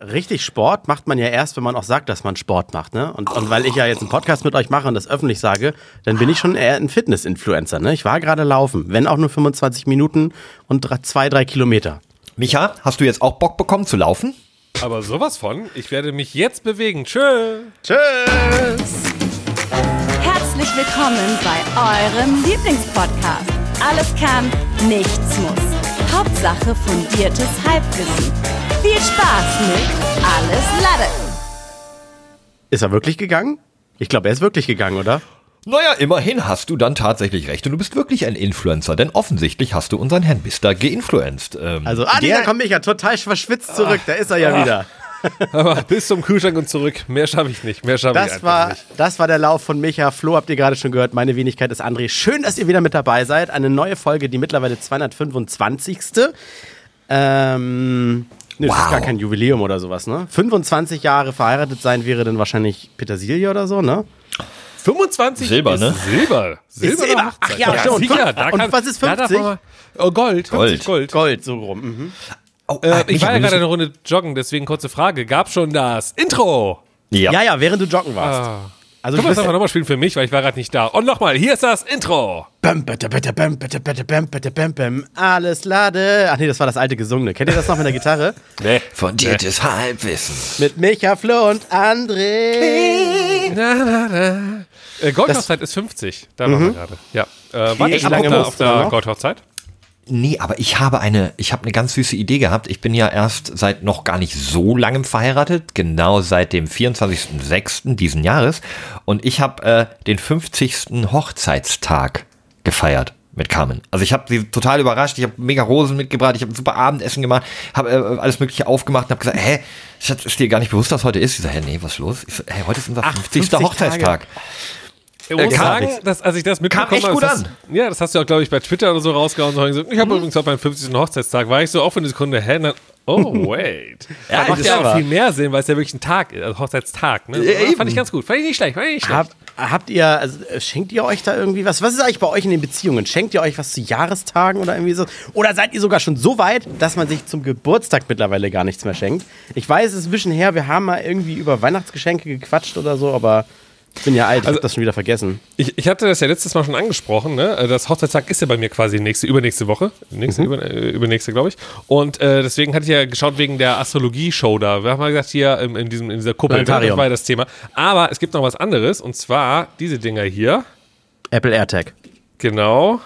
richtig Sport macht man ja erst, wenn man auch sagt, dass man Sport macht, ne? Und, und weil ich ja jetzt einen Podcast mit euch mache und das öffentlich sage, dann bin ich schon eher ein Fitness-Influencer, ne? Ich war gerade laufen, wenn auch nur 25 Minuten und drei, zwei, drei Kilometer. Micha, hast du jetzt auch Bock bekommen zu laufen? Aber sowas von. Ich werde mich jetzt bewegen. Tschö. Tschüss! Herzlich willkommen bei eurem Lieblingspodcast. Alles kann, nichts muss. Hauptsache fundiertes Halbwissen. Viel Spaß mit Alles Lade. Ist er wirklich gegangen? Ich glaube, er ist wirklich gegangen, oder? Naja, immerhin hast du dann tatsächlich recht und du bist wirklich ein Influencer, denn offensichtlich hast du unseren Herrn Mister geinfluenced. Ähm, Also, ah, der- da kommt Micha total verschwitzt zurück, da ist er ja wieder. Aber bis zum Kühlschrank und zurück. Mehr schaffe ich nicht. Mehr schaffe ich Das einfach war, nicht. das war der Lauf von Micha. Flo habt ihr gerade schon gehört. Meine Wenigkeit ist André. Schön, dass ihr wieder mit dabei seid. Eine neue Folge, die mittlerweile 225. Ähm, nee, das ist Wow. gar kein Jubiläum oder sowas, ne? 25 Jahre verheiratet sein wäre dann wahrscheinlich Petersilie oder so, ne? 25 Silber, ist ne? Silber. Silber. Silber. Ach ja, stimmt. sicher. Da Und kann, was ist da darf 50? man mal- Oh, Gold. 50 Gold. Gold, so rum. Mhm. Oh, Äh, ich war ja gerade eine Runde joggen, deswegen kurze Frage. Gab schon das Intro? Ja. Ja, ja, während du joggen warst. Ah. Also, Können du wir das einfach nochmal spielen für mich, weil ich war gerade nicht da. Und nochmal, hier ist das Intro. Bam, bitte, bitte, bam, bitte, bitte, bam, bitte, bam, bam. Alles lade. Ach nee, das war das alte Gesungene. Kennt ihr das noch mit der Gitarre? Nee. Fundiertes Halbwissen. Mit Micha, Flo und André. Na, na, na. Äh, Goldhochzeit ist 50. Da waren wir gerade. Ja. Äh, Wie schon lange auf der? Goldhochzeit? Nee, aber ich habe eine, ich habe eine ganz süße Idee gehabt. Ich bin ja erst seit noch gar nicht so langem verheiratet, genau seit dem 24.06. diesen Jahres. Und ich habe äh, den 50. Hochzeitstag gefeiert mit Carmen. Also ich habe sie total überrascht. Ich habe mega Rosen mitgebracht. Ich habe ein super Abendessen gemacht, habe äh, alles Mögliche aufgemacht und habe gesagt, hä, Schatz, ist dir gar nicht bewusst, was heute ist? Ich so, hä, nee, was ist los? Ich so, hey, heute ist unser 50. 50 Hochzeitstag. Ich muss kam sagen, dass, als ich das mitbekommen habe, das ja, das hast du auch, glaube ich, bei Twitter oder so rausgehauen. So, ich habe übrigens auf meinem 50. Hochzeitstag, war ich so auch für eine Sekunde, hä? Dann, oh, wait. Ja, ja, macht das ja auch viel mehr Sinn, weil es ja wirklich ein Tag ist, also Hochzeitstag. Ne? Ja, eben. fand ich ganz gut. Fand ich nicht schlecht, fand ich nicht schlecht. Hab, habt ihr, also äh, schenkt ihr euch da irgendwie was? Was ist eigentlich bei euch in den Beziehungen? Schenkt ihr euch was zu Jahrestagen oder irgendwie so? Oder seid ihr sogar schon so weit, dass man sich zum Geburtstag mittlerweile gar nichts mehr schenkt? Ich weiß, es ist ein bisschen her, wir haben mal irgendwie über Weihnachtsgeschenke gequatscht oder so, aber ich bin ja alt, ich Also- hab das schon wieder vergessen. Ich, ich hatte das ja letztes Mal schon angesprochen, ne? Das Hochzeitstag ist ja bei mir quasi nächste, übernächste Woche. Nächste, über, äh, übernächste, glaube ich. Und äh, deswegen hatte ich ja geschaut wegen der Astrologie-Show da. Wir haben mal gesagt, hier in, in, diesem, in dieser Kuppel, ne? das war ja das Thema. Aber es gibt noch was anderes und zwar diese Dinger hier. Apple AirTag. Genau.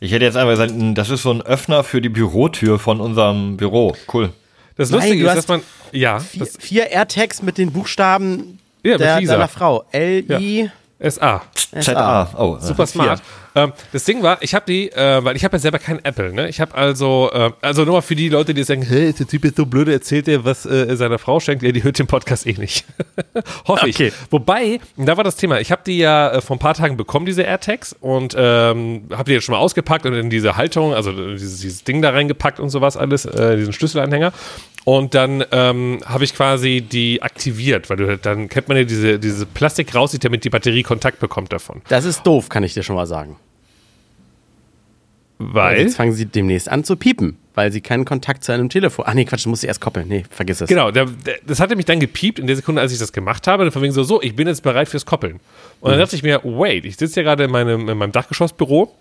Ich hätte jetzt einfach gesagt, das ist so ein Öffner für die Bürotür von unserem Büro. Cool. Das Nein, Lustige du ist, dass man. Ja, Vier, das vier AirTags mit den Buchstaben Ja, mit der, Lisa. deiner Frau. L-I. SA. ZA. Oh, äh, Super smart. Ähm, das Ding war, ich habe die, äh, weil ich habe ja selber kein Apple, ne? Ich habe also, äh, also nur mal für die Leute, die sagen, hey, ist der Typ jetzt so blöd, erzählt dir, was äh, seiner Frau schenkt, ja, die hört den Podcast eh nicht. Hoffe Okay. ich. Wobei, da war das Thema, ich habe die ja äh, vor ein paar Tagen bekommen, diese AirTags, und ähm, habe die jetzt schon mal ausgepackt und in diese Haltung, also äh, dieses, dieses Ding da reingepackt und sowas alles, äh, diesen Schlüsselanhänger. Und dann ähm, habe ich quasi die aktiviert, weil du, dann kennt man ja diese, diese Plastik rauszieht, damit die Batterie Kontakt bekommt davon. Das ist doof, kann ich dir schon mal sagen. Weil. Jetzt fangen sie demnächst an zu piepen, weil sie keinen Kontakt zu einem Telefon. Ach nee, Quatsch, du musst sie erst koppeln. Nee, vergiss es. Genau, der, der, das hatte mich dann gepiept in der Sekunde, als ich das gemacht habe. Von wegen so, so, ich bin jetzt bereit fürs Koppeln. Und dann dachte ich mir, wait, ich sitze hier gerade in meinem, in meinem Dachgeschossbüro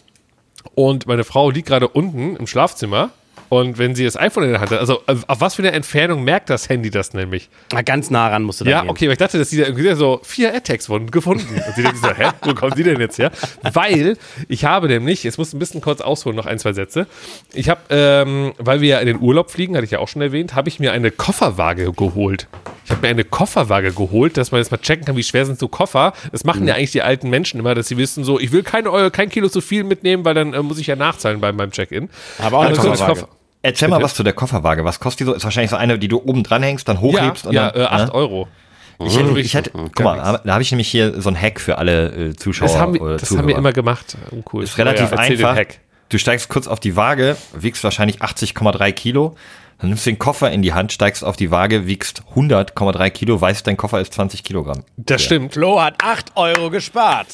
und meine Frau liegt gerade unten im Schlafzimmer. Und wenn sie das iPhone in der Hand hat, also auf auf was für eine Entfernung merkt das Handy das nämlich? Na, ganz nah ran musst du da Ja, gehen. okay, aber ich dachte, dass die da irgendwie so vier AirTags wurden gefunden. Und sie denkt so, hä, wo kommen die denn jetzt her? Weil ich habe nämlich, jetzt muss ich ein bisschen kurz ausholen, noch ein, zwei Sätze. Ich habe, ähm, weil wir ja in den Urlaub fliegen, hatte ich ja auch schon erwähnt, habe ich mir eine Kofferwaage geholt. Ich habe mir eine Kofferwaage geholt, dass man jetzt mal checken kann, wie schwer sind so Koffer. Das machen ja eigentlich die alten Menschen immer, dass sie wissen so, ich will kein, Euro, kein Kilo zu viel mitnehmen, weil dann äh, muss ich ja nachzahlen beim, beim Check-in. Aber auch eine Kofferwaage. Koffer- Erzähl mal Bitte? was zu der Kofferwaage. Was kostet die so? Ist wahrscheinlich so eine, die du oben dran hängst, dann Ja, hochhebst und ja, dann. äh, 8 ne? Euro. Ich hätte, ich hätte, Mhm, guck mal, da habe ich nämlich hier so ein Hack für alle äh, Zuschauer. Das haben wir, oder das Zuhörer. haben wir immer gemacht. Oh, cool. Ist relativ Ja, einfach. Hack. Du steigst kurz auf die Waage, wiegst wahrscheinlich 80,3 Kilo. Dann nimmst du den Koffer in die Hand, steigst auf die Waage, wiegst 100,3 Kilo, weißt, dein Koffer ist 20 Kilogramm. Das stimmt. Flo hat 8 Euro gespart.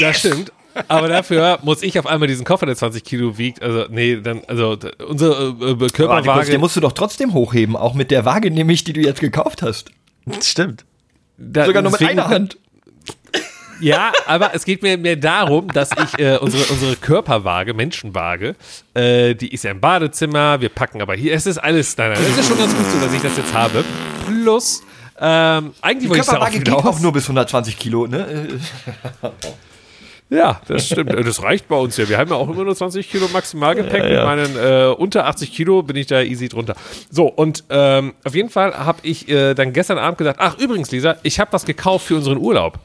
Das stimmt. Aber dafür muss ich auf einmal diesen Koffer, der 20 Kilo wiegt, also nee, dann, also unsere äh, äh, Körperwaage, den musst du doch trotzdem hochheben, auch mit der Waage nämlich, die du jetzt gekauft hast. Stimmt. da, Sogar nur mit einer Hand. Ja, aber es geht mir mehr darum, dass ich äh, unsere, unsere Körperwaage, Menschenwaage, äh, die ist ja im Badezimmer, wir packen aber hier, es ist alles, nein, nein, es ist schon ganz gut so, dass ich das jetzt habe. Plus, ähm, eigentlich Die wollte ich darauf Körperwaage geht hinaus. auch nur bis 120 Kilo, ne? Ja, das stimmt. Äh, Das reicht bei uns ja. Wir haben ja auch immer nur 20 Kilo Maximalgepäck. Mit meinen äh, unter 80 Kilo bin ich da easy drunter. So, und ähm, auf jeden Fall habe ich äh, dann gestern Abend gesagt, ach übrigens, Lisa, ich habe was gekauft für unseren Urlaub.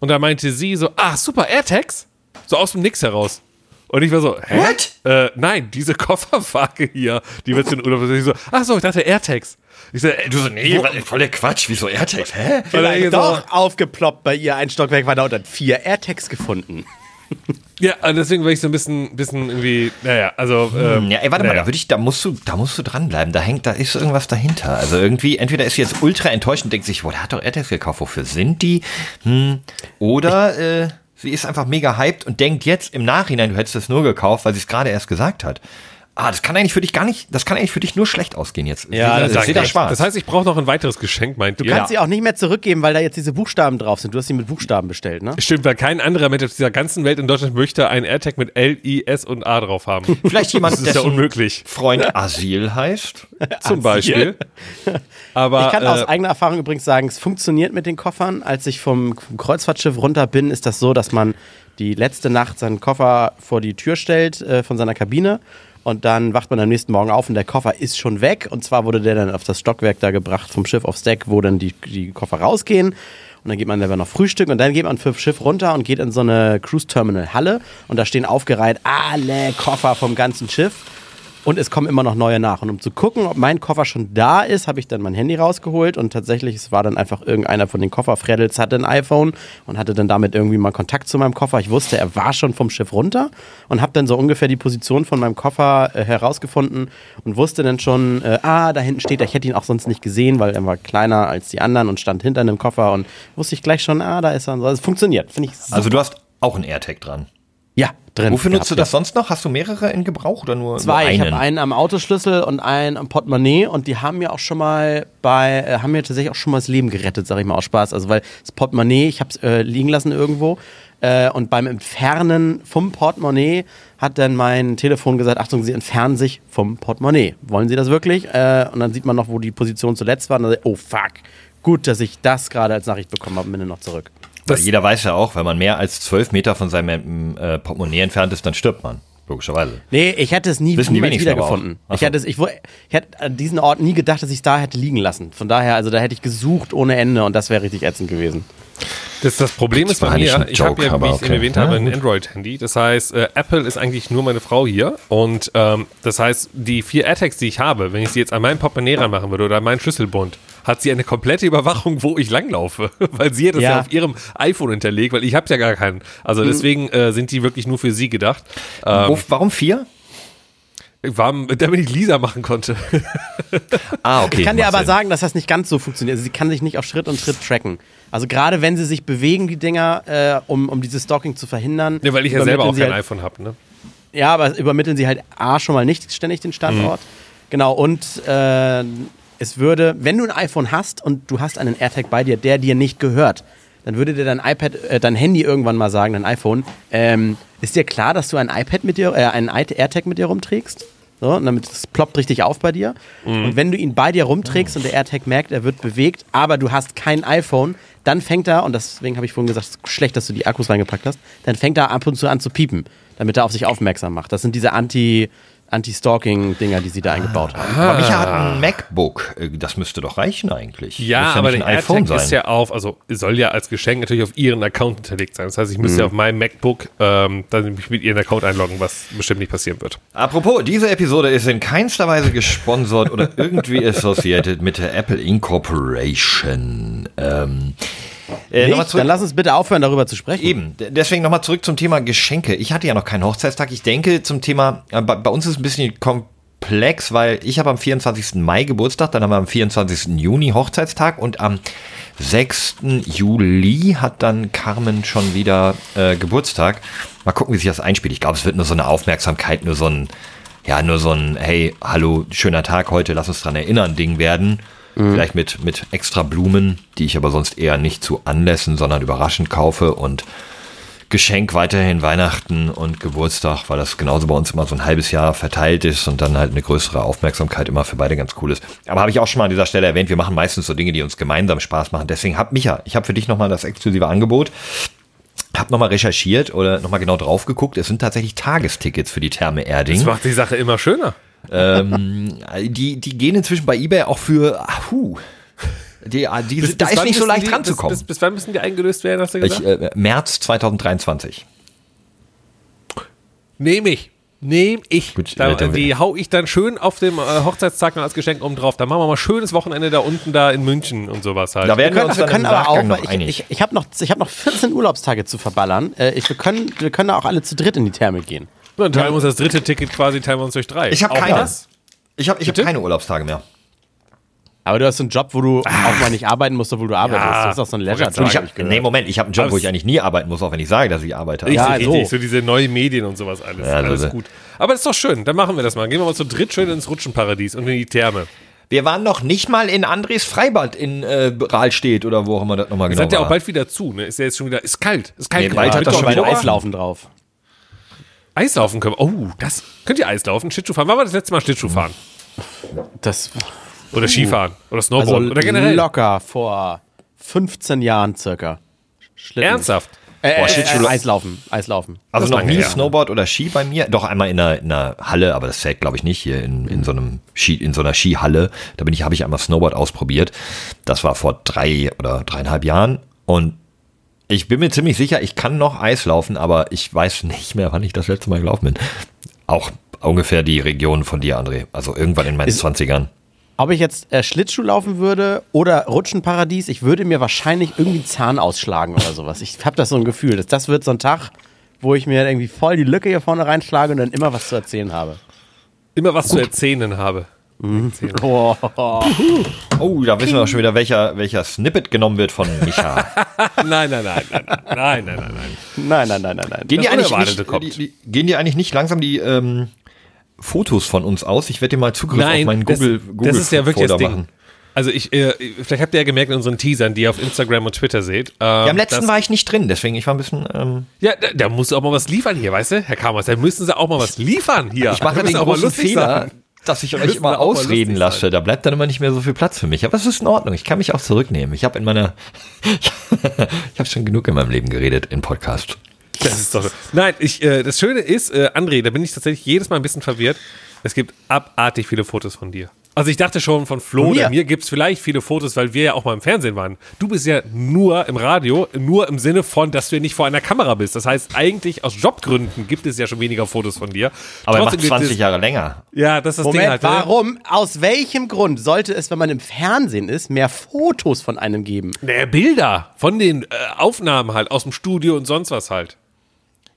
Und da meinte sie so, ah, super, AirTags? So aus dem Nix heraus. Und ich war so, hä? What? Äh, nein, diese Kofferwaage hier, die wird den Urlaub. Und ich so, ach so, ich dachte AirTags. Ich so, äh, Du so, nee, wo- voll der Quatsch, wieso AirTags, hä? Vielleicht so- doch aufgeploppt bei ihr ein Stockwerk weiter und dann vier AirTags gefunden. Ja, und deswegen war ich so ein bisschen, bisschen irgendwie, naja, also. Ähm, Ja, ey, warte mal, naja. da würde ich, da musst du, da musst du dranbleiben. Da hängt, da ist irgendwas dahinter. Also irgendwie, entweder ist sie jetzt ultra enttäuscht und denkt sich, boah, der hat doch AirTags gekauft, wofür sind die? Hm. Oder äh, sie ist einfach mega hyped und denkt jetzt im Nachhinein, du hättest es nur gekauft, weil sie es gerade erst gesagt hat. Ah, das kann eigentlich für dich gar nicht, das kann eigentlich für dich nur schlecht ausgehen jetzt. Ja, das ich ist sehe da echt. schwarz. Das heißt, ich brauche noch ein weiteres Geschenk, meint Du ihr? kannst sie auch nicht mehr zurückgeben, weil da jetzt diese Buchstaben drauf sind. Du hast sie mit Buchstaben bestellt, ne? Stimmt, weil kein anderer Mensch auf dieser ganzen Welt in Deutschland möchte einen AirTag mit L, I, S und A drauf haben. Vielleicht jemand, Das ist ja unmöglich. Freund Asyl heißt. Zum Beispiel. Aber Ich kann aus äh, eigener Erfahrung übrigens sagen, es funktioniert mit den Koffern. Als ich vom Kreuzfahrtschiff runter bin, ist das so, dass man die letzte Nacht seinen Koffer vor die Tür stellt äh, von seiner Kabine und dann wacht man am nächsten Morgen auf und der Koffer ist schon weg. Und zwar wurde der dann auf das Stockwerk da gebracht vom Schiff aufs Deck, wo dann die, die Koffer rausgehen. Und dann geht man selber noch frühstücken und dann geht man vom Schiff runter und geht in so eine Cruise Terminal Halle und da stehen aufgereiht alle Koffer vom ganzen Schiff. Und es kommen immer noch neue nach. Und um zu gucken, ob mein Koffer schon da ist, habe ich dann mein Handy rausgeholt. Und tatsächlich, es war dann einfach irgendeiner von den Kofferfreddels hatte ein iPhone und hatte dann damit irgendwie mal Kontakt zu meinem Koffer. Ich wusste, er war schon vom Schiff runter und habe dann so ungefähr die Position von meinem Koffer äh, herausgefunden und wusste dann schon, äh, ah, da hinten steht er. Ich hätte ihn auch sonst nicht gesehen, weil er war kleiner als die anderen und stand hinter einem Koffer. Und wusste ich gleich schon, ah, da ist er. Also es funktioniert, finde ich. super. Also du hast auch ein AirTag dran. Ja, drin. Wofür nutzt du das sonst noch? Hast du mehrere in Gebrauch oder nur, Zwei. nur Ich einen? habe einen am Autoschlüssel und einen am Portemonnaie und die haben mir auch schon mal bei, äh, haben mir tatsächlich auch schon mal das Leben gerettet, sag ich mal aus Spaß. Also weil das Portemonnaie, ich habe es äh, liegen lassen irgendwo äh, und beim Entfernen vom Portemonnaie hat dann mein Telefon gesagt, Achtung, Sie entfernen sich vom Portemonnaie. Wollen Sie das wirklich? Äh, und dann sieht man noch, wo die Position zuletzt war. Und dann, oh fuck, gut, dass ich das gerade als Nachricht bekommen habe und bin dann noch zurück. Weil jeder weiß ja auch, wenn man mehr als zwölf Meter von seinem äh, Portemonnaie entfernt ist, dann stirbt man. Logischerweise. Nee, ich hätte es nie Wissen die wenigsten aber wiedergefunden. Ich hätte, es, ich, ich hätte an diesen Ort nie gedacht, dass ich es da hätte liegen lassen. Von daher, also da hätte ich gesucht ohne Ende und das wäre richtig ätzend gewesen. Das, das Problem ist bei mir, ein ich habe ja, wie ich okay. eben erwähnt habe, Ja, ein gut. Android-Handy. Das heißt, äh, Apple ist eigentlich nur meine Frau hier. Und ähm, das heißt, die vier AirTags, die ich habe, wenn ich sie jetzt an meinen Portemonnaie ranmachen würde oder an meinen Schlüsselbund, hat sie eine komplette Überwachung, wo ich langlaufe. weil sie hat das ja. Ja. auf ihrem iPhone hinterlegt, weil ich habe ja gar keinen. Also deswegen äh, sind die wirklich nur für sie gedacht. Ähm, warum vier? war, damit ich Lisa machen konnte. Ah, okay. Ich kann dir aber Sinn. sagen, dass das nicht ganz so funktioniert. Also sie kann sich nicht auf Schritt und Tritt tracken. Also gerade wenn sie sich bewegen, die Dinger, äh, um, um dieses Stalking zu verhindern. Ja, weil ich ja selber auch kein halt, iPhone habe. Ne? Ja, aber übermitteln sie halt A schon mal nicht ständig den Standort. Genau, und äh, es würde, wenn du ein iPhone hast und du hast einen AirTag bei dir, der dir nicht gehört, dann würde dir dein iPad, äh, dein Handy irgendwann mal sagen, dein iPhone, ähm, ist dir klar, dass du ein iPad mit dir, äh, einen AirTag mit dir rumträgst? So, und damit es ploppt richtig auf bei dir. Und wenn du ihn bei dir rumträgst und der AirTag merkt, er wird bewegt, aber du hast kein iPhone, dann fängt er, und deswegen habe ich vorhin gesagt, es ist schlecht, dass du die Akkus reingepackt hast, dann fängt er ab und zu an zu piepen, damit er auf sich aufmerksam macht. Das sind diese Anti- Anti-Stalking-Dinger, die sie da eingebaut haben. Aber Micha hat ein MacBook. Äh, Das müsste doch reichen eigentlich. Ja, Muss aber der ein iPhone AirTag ist ja auf, also soll ja als Geschenk natürlich auf ihren Account hinterlegt sein. Das heißt, ich müsste Mhm. ja auf meinem MacBook ähm, dann mich mit ihren Account einloggen, was bestimmt nicht passieren wird. Apropos, diese Episode ist in keinster Weise gesponsert oder irgendwie associated mit der Apple Incorporation. Ähm, äh, Nicht? Dann lass uns bitte aufhören, darüber zu sprechen. Eben, deswegen nochmal zurück zum Thema Geschenke. Ich hatte ja noch keinen Hochzeitstag. Ich denke zum Thema, äh, bei, bei uns ist es ein bisschen kom perplex, weil ich habe am 24. Mai Geburtstag, dann haben wir am 24. Juni Hochzeitstag und am 6. Juli hat dann Carmen schon wieder äh, Geburtstag. Mal gucken, wie sich das einspielt. Ich glaube, es wird nur so eine Aufmerksamkeit, nur so ein, ja, nur so ein, hey, hallo, schöner Tag heute, lass uns dran erinnern, Ding werden. Vielleicht mit, mit extra Blumen, die ich aber sonst eher nicht zu Anlässen, sondern überraschend kaufe und Geschenk weiterhin Weihnachten und Geburtstag, weil das genauso bei uns immer so ein halbes Jahr verteilt ist und dann halt eine größere Aufmerksamkeit immer für beide ganz cool ist. Aber habe ich auch schon mal an dieser Stelle erwähnt, wir machen meistens so Dinge, die uns gemeinsam Spaß machen. Deswegen hab Micha, ich habe für dich nochmal das exklusive Angebot. Hab nochmal recherchiert oder nochmal genau drauf geguckt. Es sind tatsächlich Tagestickets für die Therme Das Erding. macht die Sache immer schöner. Ähm, die, die gehen inzwischen bei eBay auch für, ah, die, die, da ist wann nicht so leicht die, ranzukommen. Bis, bis, bis wann müssen die eingelöst werden, hast du gesagt? Ich, äh, März 2023. Nehme ich. Nehme ich. Gut, da, dann- die hau ich dann schön auf dem äh, Hochzeitstag noch als Geschenk oben drauf. Dann machen wir mal schönes Wochenende da unten da in München und sowas halt. Da werden wir uns wir können aber auch, noch ich, einig. ich, ich habe noch, ich hab noch 14 Urlaubstage zu verballern. Äh, ich, wir, können, wir können auch alle zu dritt in die Therme gehen. Dann teilen wir uns das dritte Ticket quasi, teilen wir uns durch drei. Ich habe keine. das? Ich habe ich hab keine Urlaubstage mehr. Aber du hast so einen Job, wo du auch mal nicht arbeiten musst, obwohl du arbeitest. Ja, das ist auch so ein Leisure-Job. nee, Moment, ich habe einen Job, Aber wo ich eigentlich nie arbeiten muss, auch wenn ich sage, dass ich arbeite. Richtig, Ja, richtig. so. So diese neuen Medien und sowas alles. Ja, alles das- gut. Aber das ist doch schön. Dann machen wir das mal. Gehen wir mal zu dritt schön ins Rutschenparadies und in die Therme. Wir waren noch nicht mal in Andres Freibad in äh, Rahlstedt oder wo auch immer das nochmal Das genau hat ja auch bald wieder zu. Ne? Ist ja jetzt schon wieder. Ist kalt. Ist kalt. Nee, bald hat das doch schon wieder wieder Eislaufen drauf. Eislaufen können. wir- Oh, das. Könnt ihr Eislaufen? Schlittschuh fahren? Wann war das letzte Mal Schlittschuh fahren? Das Oder Skifahren? Oder also Snowboard? oder generell? locker vor 15 Jahren circa. Schlitten. Ernsthaft? Äh, Boah, äh, Schlittschuh- äh, Eislaufen. Eislaufen. Also noch nie her. Snowboard oder Ski bei mir. Doch einmal in einer, in einer Halle, aber das zählt glaube ich nicht hier in, in so einem Ski, in so einer Skihalle. Da bin ich, habe ich einmal Snowboard ausprobiert. Das war vor drei oder dreieinhalb Jahren und ich bin mir ziemlich sicher, ich kann noch Eis laufen, aber ich weiß nicht mehr, wann ich das letzte Mal gelaufen bin. Auch ungefähr die Region von dir, André. Also irgendwann in meinen Ist- 20ern. Ob ich jetzt äh, Schlittschuh laufen würde oder Rutschenparadies, ich würde mir wahrscheinlich irgendwie einen Zahn ausschlagen oder sowas. Ich habe das so ein Gefühl. Das, das wird so ein Tag, wo ich mir irgendwie voll die Lücke hier vorne reinschlage und dann immer was zu erzählen habe. Immer was zu erzählen habe. Oh, Oh, da wissen wir auch schon wieder, welcher, welcher Snippet genommen wird von Micha. Nein, nein, nein, nein, nein, nein, nein, nein, nein. nein, nein, nein, nein, nein. Gehen die, eigentlich nicht, die, die, gehen die eigentlich nicht langsam die ähm, Fotos von uns aus? Ich werde dir mal Zugriff auf meinen das, Google, Google das ist ja wirklich das Ding. machen. Also ich, äh, vielleicht habt ihr ja gemerkt in unseren Teasern, die ihr auf Instagram und Twitter seht. Ähm, Ja, am letzten war ich nicht drin, deswegen ich war ein bisschen. Ähm, Ja, da, da musst du auch mal was liefern hier, weißt du, Herr Kamers, da müssen sie auch mal was liefern hier. ich mache Da den auch mal großen lustig Fehler, sein. Dass ich euch immer ausreden lasse. sein. Da bleibt dann immer nicht mehr so viel Platz für mich. Aber es ist in Ordnung. Ich kann mich auch zurücknehmen. Ich habe in meiner, ich habe schon genug in meinem Leben geredet in Podcast. Das ist doch. Nein, ich, äh, das Schöne ist, äh, André, da bin ich tatsächlich jedes Mal ein bisschen verwirrt. Es gibt abartig viele Fotos von dir. Also ich dachte schon von Flo Von mir? oder mir gibt es vielleicht viele Fotos, weil wir ja auch mal im Fernsehen waren. Du bist ja nur im Radio, nur im Sinne von, dass du ja nicht vor einer Kamera bist. Das heißt, eigentlich aus Jobgründen gibt es ja schon weniger Fotos von dir. Aber er macht Trotzdem gibt 20 es, Jahre länger. Ja, das ist das Moment, Ding halt. ne? warum, aus welchem Grund sollte es, wenn man im Fernsehen ist, mehr Fotos von einem geben? Naja, Bilder von den äh, Aufnahmen halt aus dem Studio und sonst was halt.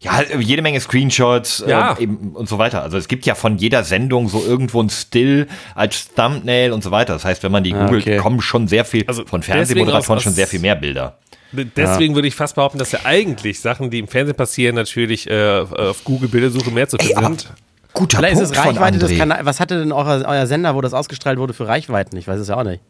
Ja, halt jede Menge Screenshots Ja. äh, eben und so weiter. Also es gibt ja von jeder Sendung so irgendwo ein Still als Thumbnail und so weiter. Das heißt, wenn man die googelt, okay. kommen schon sehr viel, Also von Fernsehmoderatoren schon sehr viel mehr Bilder. Deswegen würde ich fast behaupten, dass ja eigentlich Sachen, die im Fernsehen passieren, natürlich äh, auf Google Bildersuche mehr zu finden sind. Guter Vielleicht ist Punkt es Reichweite von des. Kanals. Was hatte denn euer, euer Sender, wo das ausgestrahlt wurde, für Reichweiten? Ich weiß es ja auch nicht.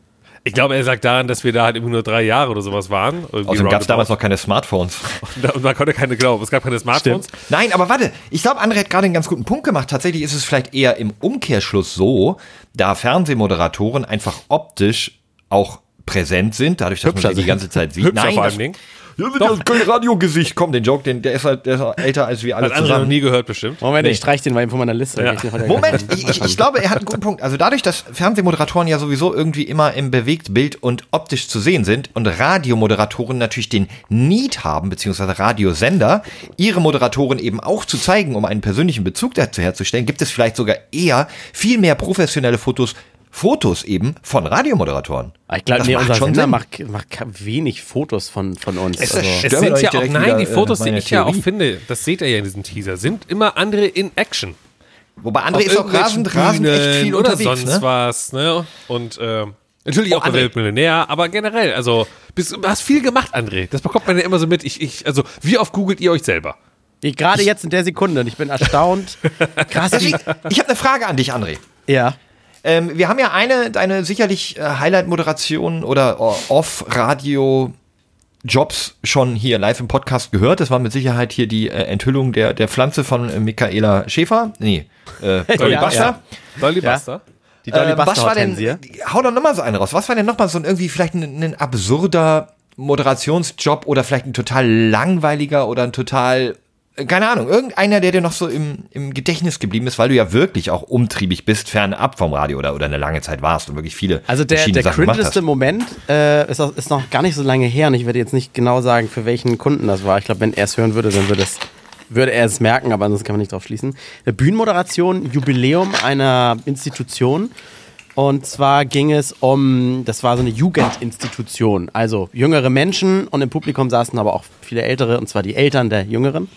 Ich glaube, er sagt daran, dass wir da halt irgendwie nur drei Jahre oder sowas waren. Außerdem gab es damals noch keine Smartphones. Und man konnte keine, genau, es gab keine Smartphones. Nein, aber warte, ich glaube, André hat gerade einen ganz guten Punkt gemacht. Tatsächlich ist es vielleicht eher im Umkehrschluss so, da Fernsehmoderatoren einfach optisch auch präsent sind, dadurch, dass Hübscher man sie die ganze Zeit sieht. Hübscher Nein, vor das, allem Ding. ja, das Radiogesicht, komm, den Joke, den, der, ist halt, der ist halt älter als wir alle Hat andere noch zusammen. nie gehört, bestimmt. Moment, Nee. ich streich den mal eben von meiner Liste. Ja. Ich Moment, ich, ich glaube, er hat einen guten Punkt. Also dadurch, dass Fernsehmoderatoren ja sowieso irgendwie immer im Bewegtbild und optisch zu sehen sind und Radiomoderatoren natürlich den Need haben, beziehungsweise Radiosender, ihre Moderatoren eben auch zu zeigen, um einen persönlichen Bezug dazu herzustellen, gibt es vielleicht sogar eher viel mehr professionelle Fotos, Fotos eben von Radiomoderatoren. Ich glaube, nee, macht unser schon Sender macht, macht wenig Fotos von, von uns. Es also, ist- Es sind ja auch, nein, wieder, die äh, Fotos, die ich ja auch Theorie. finde, das seht ihr ja in diesen Teaser, sind immer andere in Action. Wobei André ist auch rasend, rasend echt viel oder unterwegs, sonst ne? was, ne? Und äh, natürlich Oh, auch bei André. Weltmillionär, aber generell, also bist, du hast viel gemacht, André. Das bekommt man ja immer so mit. Ich, ich, also wie oft googelt ihr euch selber? Ich, gerade jetzt in der Sekunde und ich bin erstaunt. Krass, wie, Deswegen, ich habe eine Frage an dich, André. ja. Ähm, wir haben ja eine, deine sicherlich äh, Highlight-Moderation oder äh, Off-Radio-Jobs schon hier live im Podcast gehört. Das war mit Sicherheit hier die äh, Enthüllung der, der Pflanze von äh, Michaela Schäfer. Nee, äh, Dolly Ja, Buster. ja. Dolly Ja. Buster? Die Dolly Äh, was war denn, hau doch nochmal so einen raus. Was war denn nochmal so ein irgendwie vielleicht ein, ein absurder Moderationsjob oder vielleicht ein total langweiliger oder ein total, keine Ahnung, irgendeiner, der dir noch so im, im Gedächtnis geblieben ist, weil du ja wirklich auch umtriebig bist, fernab vom Radio oder, oder eine lange Zeit warst und wirklich viele Also der, der cringeste. Moment äh, ist, auch, ist noch gar nicht so lange her und ich werde jetzt nicht genau sagen, für welchen Kunden das war. Ich glaube, wenn er es hören würde, dann würde es würde er es merken, aber ansonsten kann man nicht drauf schließen. Eine Bühnenmoderation, Jubiläum einer Institution. Und zwar ging es um, das war so eine Jugendinstitution, also jüngere Menschen und im Publikum saßen aber auch viele ältere, und zwar die Eltern der Jüngeren.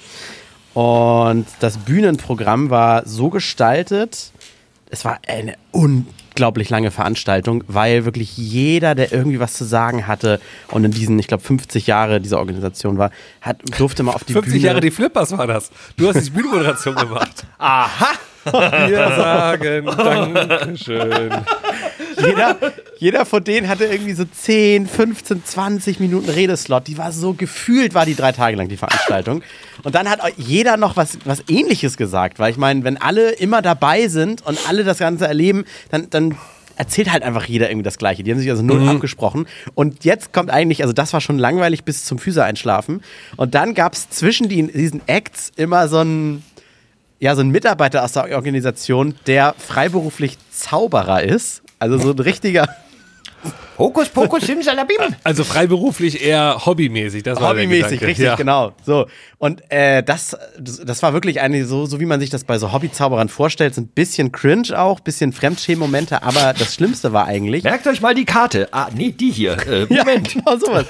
Und das Bühnenprogramm war so gestaltet, es war eine unglaublich lange Veranstaltung, weil wirklich jeder, der irgendwie was zu sagen hatte und in diesen, ich glaube, 50 Jahre dieser Organisation war, hat, durfte mal auf die 50 Bühne. Jahre die Flippers war das. Du hast die Bühnenmoderation gemacht. Aha! Wir sagen Dankeschön. jeder, jeder von denen hatte irgendwie so 10, 15, 20 Minuten Redeslot. Die war so gefühlt, war die drei Tage lang die Veranstaltung. Und dann hat jeder noch was, was ähnliches gesagt, weil ich meine, wenn alle immer dabei sind und alle das Ganze erleben, dann, dann erzählt halt einfach jeder irgendwie das Gleiche. Die haben sich also null abgesprochen. Und jetzt kommt eigentlich, also das war schon langweilig bis zum Füße einschlafen. Und dann gab es zwischen die, diesen Acts immer so ein, ja, so ein Mitarbeiter aus der Organisation, der freiberuflich Zauberer ist. Also so ein richtiger Hokus pokus simsalabim! Also freiberuflich eher hobbymäßig. Das war der Hobbymäßig, richtig, ja. genau. So. Und äh, das, das war wirklich eine, so, so wie man sich das bei so Hobbyzauberern vorstellt, so ein bisschen cringe auch, bisschen Fremdschämen-Momente, aber das Schlimmste war eigentlich. Merkt euch mal die Karte. Ah, nee, die hier. Äh, Moment. Ja, genau sowas.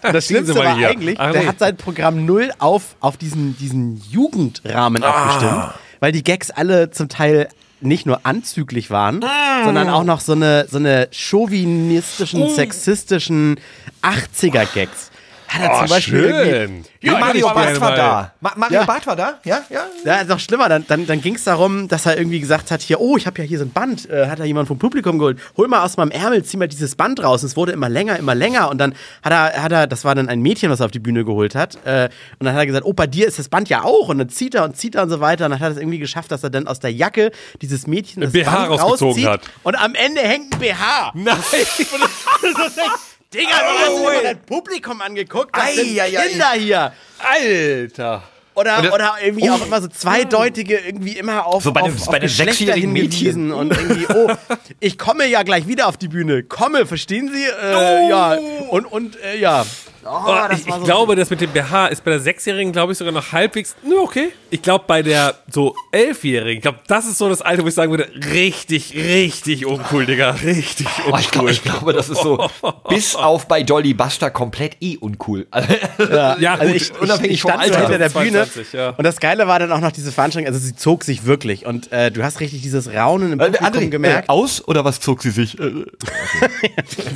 Das Schlimmste war hier. eigentlich, Ach, der nee. hat sein Programm null auf, auf diesen, diesen Jugendrahmen Ah. abgestimmt, weil die Gags alle zum Teil nicht nur anzüglich waren, Ah. sondern auch noch so eine, so eine chauvinistischen, Oh. sexistischen 80er-Gags. Hat er Oh, zum Beispiel schön. Ja, Mario Barth war da. Ma Mario Ja. Barth war da? Ja, ja. Ja, ist noch schlimmer. Dann, dann, dann ging es darum, dass er irgendwie gesagt hat: Hier, oh, ich habe ja hier so ein Band. Äh, hat er jemand vom Publikum geholt? Hol mal aus meinem Ärmel, zieh mal dieses Band raus. Es wurde immer länger, immer länger. Und dann hat er, hat er, das war dann ein Mädchen, was er auf die Bühne geholt hat. Äh, und dann hat er gesagt: Oh, bei dir ist das Band ja auch. Und dann zieht er und zieht er und so weiter. Und dann hat er es irgendwie geschafft, dass er dann aus der Jacke dieses Mädchen das BH Band rausgezogen rauszieht. hat. Und am Ende hängt ein BH. Nein. Digga, du hast dir mal dein Publikum angeguckt. Das sind Ei, ei, ei. Kinder hier. Alter. Oder, Oder- oder irgendwie auch immer so zweideutige, irgendwie immer auf, So bei einem- auf, bei auf einem Geschlechter sechsjährigen hingewiesen und irgendwie, oh, ich komme ja gleich wieder auf die Bühne. Komme, verstehen Sie? Äh, Ja. Und, und äh, ja. Oh, ich, ich glaube, das mit dem BH ist bei der Sechsjährigen, glaube ich, sogar noch halbwegs. Nö, okay. Ich glaube, bei der so Elfjährigen, ich glaube, das ist so das Alter, wo ich sagen würde, richtig, richtig uncool, Digga. Richtig Oh, uncool. ich, glaube, ich glaube, das ist so bis auf bei Dolly Buster komplett eh uncool. Also, ja, Also gut. ich, ich, unabhängig ich vom stand so Alter. hinter der Bühne 22, ja. und das Geile war dann auch noch diese Veranstaltung, also sie zog sich wirklich und äh, du hast richtig dieses Raunen im Publikum André, gemerkt. äh, aus oder was zog sie sich? Äh,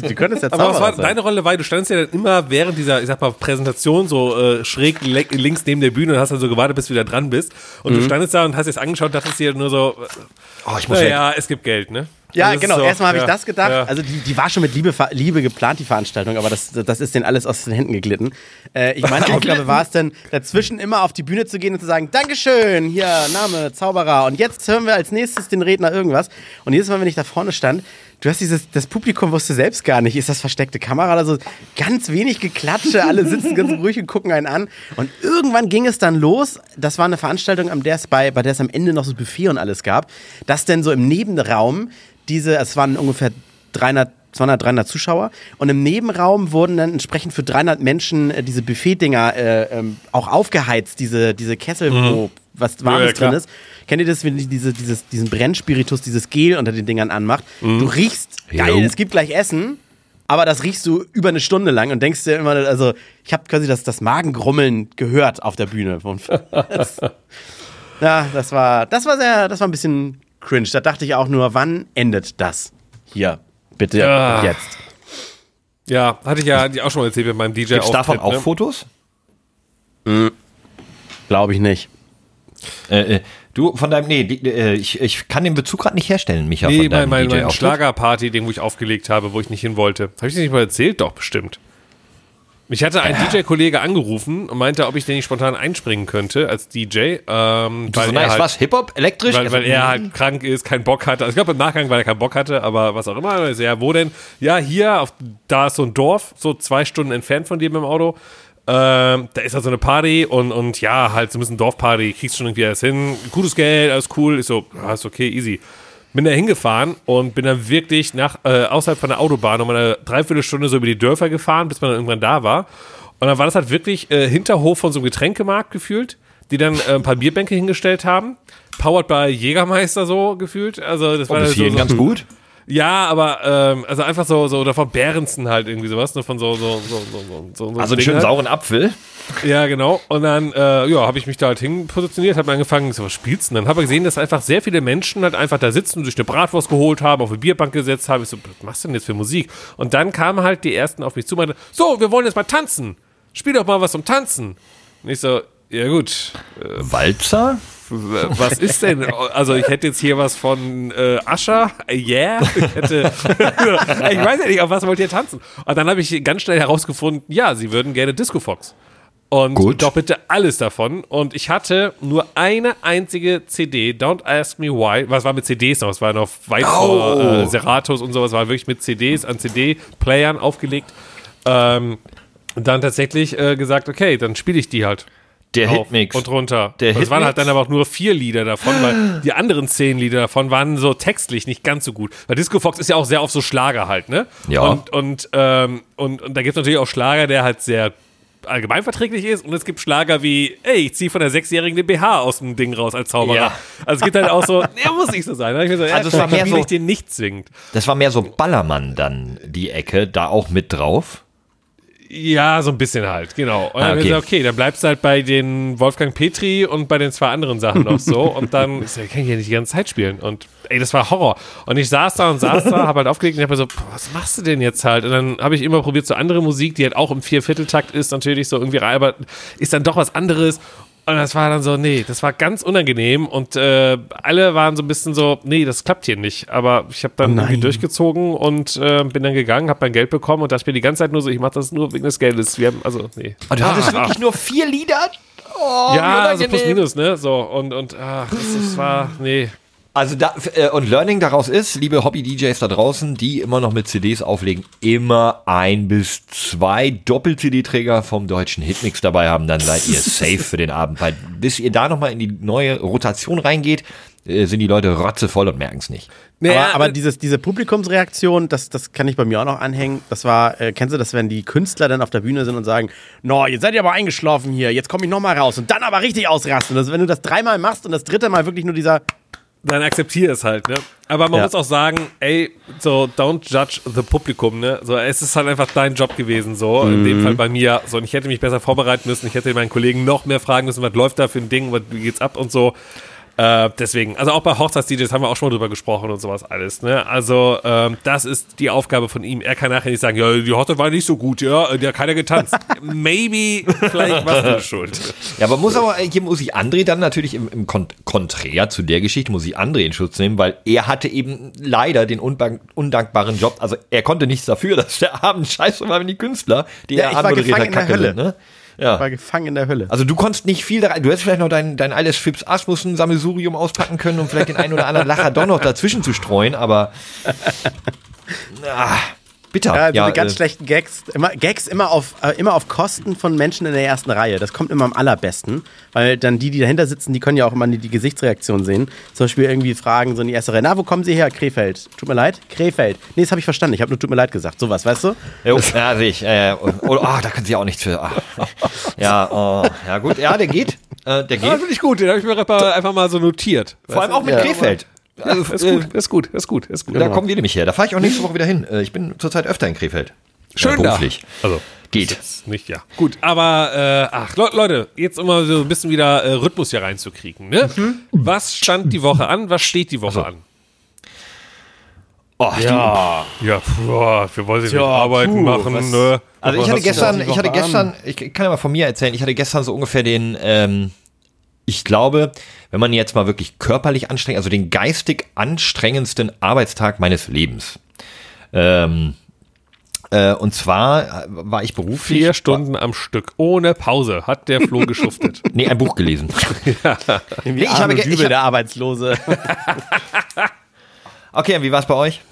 Sie können es jetzt Aber was war deine Rolle war, du standst ja dann immer während dieser, ich sag mal, Präsentation so äh, schräg le links neben der Bühne und hast dann so gewartet, bis du wieder dran bist. Und du standest da und hast jetzt angeschaut, dachtest dir nur so, oh, ich muss naja, es gibt Geld, ne? Ja, Also genau. so, Erstmal habe ja, ich das gedacht. ja. Also die, die war schon mit Liebe, Liebe geplant, die Veranstaltung, aber das, das ist denen alles aus den Händen geglitten. Äh, ich meine Aufgabe war es dann, dazwischen immer auf die Bühne zu gehen und zu sagen, Dankeschön, hier, Name, Zauberer. Und jetzt hören wir als nächstes den Redner irgendwas. Und jedes Mal, wenn ich da vorne stand, du hast dieses, das Publikum wusste selbst gar nicht, ist das versteckte Kamera oder so. Ganz wenig Geklatsche, alle sitzen ganz ruhig und gucken einen an. Und irgendwann ging es dann los. Das war eine Veranstaltung, am der es bei, bei der es am Ende noch so Buffet und alles gab, dass denn so im Nebenraum diese, es waren ungefähr 300, 200, 300 Zuschauer und im Nebenraum wurden dann entsprechend für 300 Menschen äh, diese Buffet-Dinger äh, ähm, auch aufgeheizt, diese, diese Kessel, wo was Warmes Mhm. ja, drin ist. Kennt ihr das, wenn die diese, dieses, diesen Brennspiritus, dieses Gel unter den Dingern anmacht? Du riechst, geil, Jo. es gibt gleich Essen, aber das riechst du über eine Stunde lang und denkst dir immer, also ich habe quasi das, das Magengrummeln gehört auf der Bühne. Das, Ja, das war, das war sehr, das war ein bisschen cringe. Da dachte ich auch nur, wann endet das hier? Bitte Ja. jetzt. Ja, hatte ich ja hatte ich auch schon mal erzählt mit meinem DJ. Gibt es davon Auftritt, auch ne? Fotos? Glaube ich nicht. Äh, äh, du, von deinem, nee, äh, ich, ich kann den Bezug gerade nicht herstellen, Micha, Nee, von mein, deinem mein, mein DJ-Auftritt. Schlagerparty-Ding, wo ich aufgelegt habe, wo ich nicht hin wollte. Habe ich dir nicht mal erzählt? Doch, bestimmt. Mich hatte ein DJ-Kollege angerufen und meinte, ob ich denn nicht spontan einspringen könnte als DJ. Ähm, Du weil so, nice, halt, was, Hip-Hop, elektrisch? Weil, weil Also, er halt krank ist, keinen Bock hatte. Also ich glaube im Nachgang, weil er keinen Bock hatte, aber was auch immer. Und ich so, ja, wo denn? Ja, hier, auf, da ist so ein Dorf, so zwei Stunden entfernt von dir mit dem Auto. Ähm, da ist halt so eine Party und, und ja, halt so ein bisschen Dorfparty, kriegst schon irgendwie alles hin. Gutes Geld, alles cool. Ich so, ja, ist okay, easy. Bin da hingefahren und bin dann wirklich nach, äh, außerhalb von der Autobahn um eine Dreiviertelstunde so über die Dörfer gefahren, bis man dann irgendwann da war. Und dann war das halt wirklich äh, Hinterhof von so einem Getränkemarkt gefühlt, die dann äh, ein paar Bierbänke hingestellt haben. Powered by Jägermeister so gefühlt. Also das war bis dann so, hierhin so ganz gut. Ja, aber ähm, also einfach so, so oder von Behrensen halt irgendwie sowas, ne? Von so, so, so, so, so, so Also einen schönen halt. sauren Apfel. Ja, genau. Und dann, äh, ja, habe ich mich da halt hinpositioniert, habe angefangen, so, was spielst du denn? Dann habe ich gesehen, dass einfach sehr viele Menschen halt einfach da sitzen, sich eine Bratwurst geholt haben, auf eine Bierbank gesetzt haben. Ich so, was machst du denn jetzt für Musik? Und dann kamen halt die ersten auf mich zu und meinten, so, wir wollen jetzt mal tanzen. Spiel doch mal was zum Tanzen. Und ich so, ja gut, Walzer? Was ist denn? Also ich hätte jetzt hier was von äh, Ascher, yeah. Ich, hätte, ich weiß ja nicht, auf was wollt ihr tanzen? Und dann habe ich ganz schnell herausgefunden, ja, sie würden gerne Disco Fox. Und Gut. doch bitte alles davon. Und ich hatte nur eine einzige CD, Don't Ask Me Why. Was war mit CDs noch? Es war noch weit vor Oh. äh, Seratos und sowas, war wirklich mit CDs an CD-Playern aufgelegt. Ähm, dann tatsächlich äh, gesagt, okay, dann spiele ich die halt Der auf Hitmix. und runter. Der und es waren halt dann aber auch nur vier Lieder davon, weil die anderen zehn Lieder davon waren so textlich nicht ganz so gut. Weil Disco Fox ist ja auch sehr auf so Schlager halt, ne? Ja. Und, und, ähm, und, und da gibt es natürlich auch Schlager, der halt sehr allgemeinverträglich ist und es gibt Schlager wie, ey, ich ziehe von der Sechsjährigen den BH aus dem Ding raus als Zauberer. Ja. Also es gibt halt auch so, ja, muss nicht so sein. Da hab ich mir so, ja, Also es war mehr so- ich den nicht zwingend. Das war mehr so Ballermann dann, die Ecke, da auch mit drauf. Ja, so ein bisschen halt, genau. Und dann Ah, hab ich okay. gesagt, okay, dann bleibst du halt bei den Wolfgang Petri und bei den zwei anderen Sachen noch so. Und dann ich so, kann ich ja nicht die ganze Zeit spielen. Und ey, das war Horror. Und ich saß da und saß da, habe halt aufgelegt und hab mir so, was machst du denn jetzt halt? Und dann habe ich immer probiert, so andere Musik, die halt auch im Viervierteltakt ist, natürlich so irgendwie aber ist dann doch was anderes. Und das war dann so, nee, das war ganz unangenehm und äh, alle waren so ein bisschen so, nee, das klappt hier nicht. Aber ich habe dann Oh irgendwie durchgezogen und äh, bin dann gegangen, habe mein Geld bekommen und dachte mir die ganze Zeit nur so, ich mache das nur wegen des Geldes. Wir haben, also, nee. Und Oh, du hattest wirklich nur vier Lieder? Oh, Ja, wie so plus minus, ne? So, und, und ach, das, das war, nee. Also da, äh, und Learning daraus ist, liebe Hobby-DJs da draußen, die immer noch mit CDs auflegen, immer ein bis zwei Doppel-CD-Träger vom deutschen Hitmix dabei haben, dann seid ihr safe für den Abend. Weil bis ihr da nochmal in die neue Rotation reingeht, äh, sind die Leute rotzevoll und merken es nicht. Naja, aber aber äh, dieses, diese Publikumsreaktion, das, das kann ich bei mir auch noch anhängen. Das war, äh, kennst du das, wenn die Künstler dann auf der Bühne sind und sagen, no, jetzt seid ihr aber eingeschlafen hier, jetzt komme ich nochmal raus und dann aber richtig ausrasten. Also wenn du das dreimal machst und das dritte Mal wirklich nur dieser, dann akzeptiere es halt, ne? Aber man Ja. muss auch sagen, ey, so don't judge the Publikum, ne? So, es ist halt einfach dein Job gewesen, so. In Mhm. dem Fall bei mir. So, und ich hätte mich besser vorbereiten müssen. Ich hätte meinen Kollegen noch mehr fragen müssen, was läuft da für ein Ding, was, wie geht's ab und so. Äh, deswegen, also auch bei Hochzeits-DJs haben wir auch schon mal drüber gesprochen und sowas alles, ne? Also, ähm, das ist die Aufgabe von ihm. Er kann nachher nicht sagen, ja, die Hochzeit war nicht so gut, ja, die hat keiner getanzt. Maybe, vielleicht warst du schuld. Ja, aber muss aber, hier muss ich André dann natürlich im, im Kon Konträr zu der Geschichte, muss ich André in Schutz nehmen, weil er hatte eben leider den undankbaren Job, also er konnte nichts dafür, dass der Abend scheiße war, wenn die Künstler, die Ja, er ich war anmoderiert gefangen hat, in der kacke ne? Ja. war gefangen in der Hölle. Also du konntest nicht viel da rein. Du hättest vielleicht noch dein, dein altes Fips Asmussen Sammelsurium auspacken können, um vielleicht den einen oder anderen Lacher doch noch dazwischen zu streuen, aber ah, bitter. Ja, eine ganz äh, schlechten Gags. Immer, Gags immer auf, äh, immer auf Kosten von Menschen in der ersten Reihe. Das kommt immer am allerbesten. Weil dann die, die dahinter sitzen, die können ja auch immer die, die Gesichtsreaktion sehen. Zum Beispiel irgendwie fragen so in die erste Reihe, na, wo kommen Sie her? Krefeld. Tut mir leid? Krefeld. Nee, das habe ich verstanden. Ich habe nur tut mir leid gesagt. Sowas, weißt du? Jo, ja, sehe ich. Äh, oder, ah, da können sie auch nichts für. Ah, ja, oh, ja, gut. Ja, der geht. Äh, der Ja, geht. finde ich gut, den habe ich mir einfach einfach mal so notiert. Vor allem auch mit Ja. Krefeld. Also, Ist äh, gut, ist gut, ist gut, ist gut. Da kommen wir nämlich her. Da fahre ich auch nächste Woche wieder hin. Äh, Ich bin zurzeit öfter in Krefeld. Schön da. beruflich. Also. Geht. Nicht, ja. Gut, aber äh, ach, Le Leute, jetzt immer so ein bisschen wieder äh, Rhythmus hier reinzukriegen. Ne? Was stand die Woche an? Was steht die Woche an? Oh, Ja. Ja, boah, wir wollen sie nicht Tja, Arbeiten puh, machen. was- Ne? Also ich hatte gestern, ich hatte gestern, ich kann ja mal von mir erzählen, ich hatte gestern so ungefähr den, ähm, ich glaube, wenn man jetzt mal wirklich körperlich anstrengt, also den geistig anstrengendsten Arbeitstag meines Lebens. Ähm, äh, und zwar äh, war ich beruflich. Vier Stunden am Stück, ohne Pause, hat der Flo geschuftet. Nee, ein Buch gelesen. Irgendwie ich habe Dübel, ich hab- der Arbeitslose. Okay, und wie war es bei euch?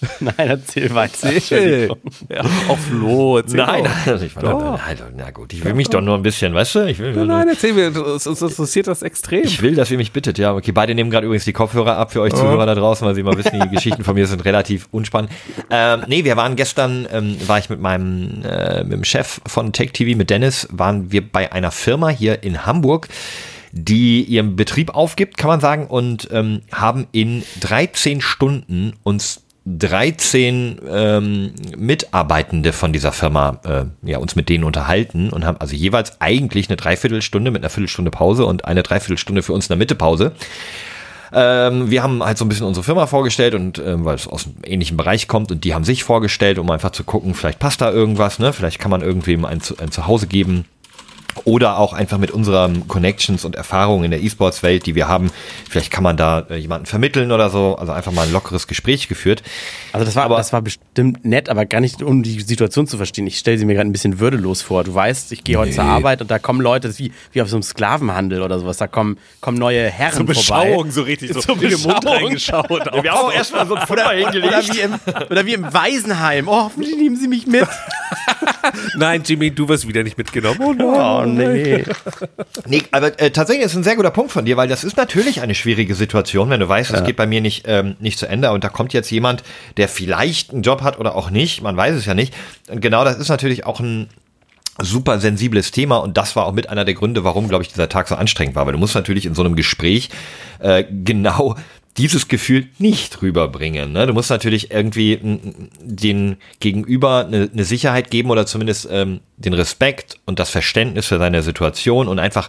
Nein, erzähl weiter. ja, auch Flo, erzähl Nein, doch. also ich war also, na gut, ich will mich doch nur ein bisschen, weißt du? Ich will, Nein, nein, erzähl mir, uns uns interessiert das extrem. Ich will, dass ihr mich bittet, ja. Okay, beide nehmen gerade übrigens die Kopfhörer ab für euch Zuhörer da draußen, weil sie mal wissen, die Geschichten von mir sind relativ unspannend. Ähm, nee, wir waren gestern, ähm, war ich mit meinem äh, mit dem Chef von Tech TV, mit Dennis, waren wir bei einer Firma hier in Hamburg, die ihren Betrieb aufgibt, kann man sagen, und ähm, haben in 13 Stunden uns 13 ähm, Mitarbeitende von dieser Firma, äh, ja, uns mit denen unterhalten und haben also jeweils eigentlich eine Dreiviertelstunde mit einer Viertelstunde Pause und eine Dreiviertelstunde für uns in der Mitte Pause. Ähm, wir haben halt so ein bisschen unsere Firma vorgestellt und ähm, weil es aus einem ähnlichen Bereich kommt und die haben sich vorgestellt, um einfach zu gucken, vielleicht passt da irgendwas, ne? Vielleicht kann man irgendwem ein, ein Zuhause geben. Oder auch einfach mit unseren Connections und Erfahrungen in der E-Sports-Welt, die wir haben, vielleicht kann man da äh, jemanden vermitteln oder so. Also einfach mal ein lockeres Gespräch geführt. Also das war, Aber- das war bestimmt nett, aber gar nicht, um die Situation zu verstehen. Ich stelle sie mir gerade ein bisschen würdelos vor. Du weißt, ich gehe heute Nee. zur Arbeit und da kommen Leute, das ist wie, wie auf so einem Sklavenhandel oder sowas. Da kommen, kommen neue Herren vorbei. so richtig, so Zur Beschauung. reingeschaut. Wir haben auch erstmal so ein Fünfer Oder wie, im, oder wie im Waisenheim. Oh, hoffentlich nehmen sie mich mit. Nein, Jimmy, du wirst wieder nicht mitgenommen. Oh nein. Oh nee. Nee, aber äh, tatsächlich ist ein sehr guter Punkt von dir, weil das ist natürlich eine schwierige Situation, wenn du weißt, es geht bei mir nicht, ähm, nicht zu Ende und da kommt jetzt jemand, der vielleicht einen Job hat oder auch nicht, man weiß es ja nicht. Und genau das ist natürlich auch ein super sensibles Thema und das war auch mit einer der Gründe, warum, glaube ich, dieser Tag so anstrengend war, weil du musst natürlich in so einem Gespräch äh, genau dieses Gefühl nicht rüberbringen. Ne? Du musst natürlich irgendwie den Gegenüber eine, eine Sicherheit geben oder zumindest ähm, den Respekt und das Verständnis für seine Situation und einfach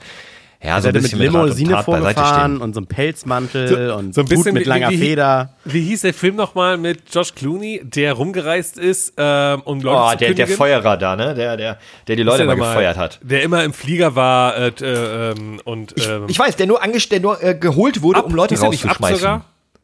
ja, so Also ein mit bisschen mit und Limousine beiseite vorgefahren und so ein Pelzmantel und so ein bisschen Hut mit wie- langer wie- Feder. Wie hieß der Film nochmal mit Josh Clooney, der rumgereist ist, ähm, um Leute Oh, zu der, der? Feuerer da, ne? Der, der, der die Leute der mal gefeuert hat. Der immer im Flieger war äh, äh, ähm, und ähm, Ich weiß, der nur, angest der nur äh, geholt wurde, um Leute ab rauszuschmeißen.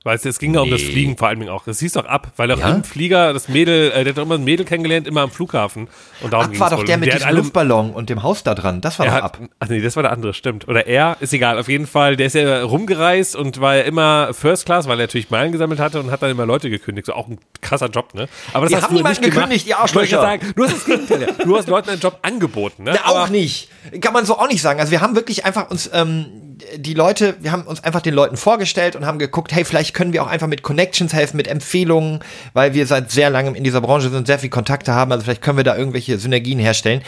Weißt du, es ging ja um das Nee. Fliegen vor allem auch. Es hieß doch ab, weil auch Ja? im Flieger das Mädel, äh, der hat doch immer ein Mädel kennengelernt, immer am Flughafen. Und darum Ab war doch wohl. der mit alle- Luftballon und dem Haus da dran. Das war doch hat, ab. ach nee, das war der andere, stimmt. Oder er, ist egal. Auf jeden Fall, der ist ja rumgereist und war ja immer First Class, weil er natürlich Meilen gesammelt hatte und hat dann immer Leute gekündigt. So auch ein krasser Job, ne? Aber das Wir hast haben du niemanden gemacht. gekündigt, ihr Arschlöcher. sagen, du hast das Gegenteil. Du hast Leuten einen Job angeboten, ne? Ja, auch nicht. Kann man so auch nicht sagen. Also wir haben wirklich einfach uns ähm, die Leute, wir haben uns einfach den Leuten vorgestellt und haben geguckt, hey, vielleicht können wir auch einfach mit Connections helfen, mit Empfehlungen, weil wir seit sehr langem in dieser Branche sind, sehr viel Kontakte haben. Also vielleicht können wir da irgendwelche Synergien herstellen.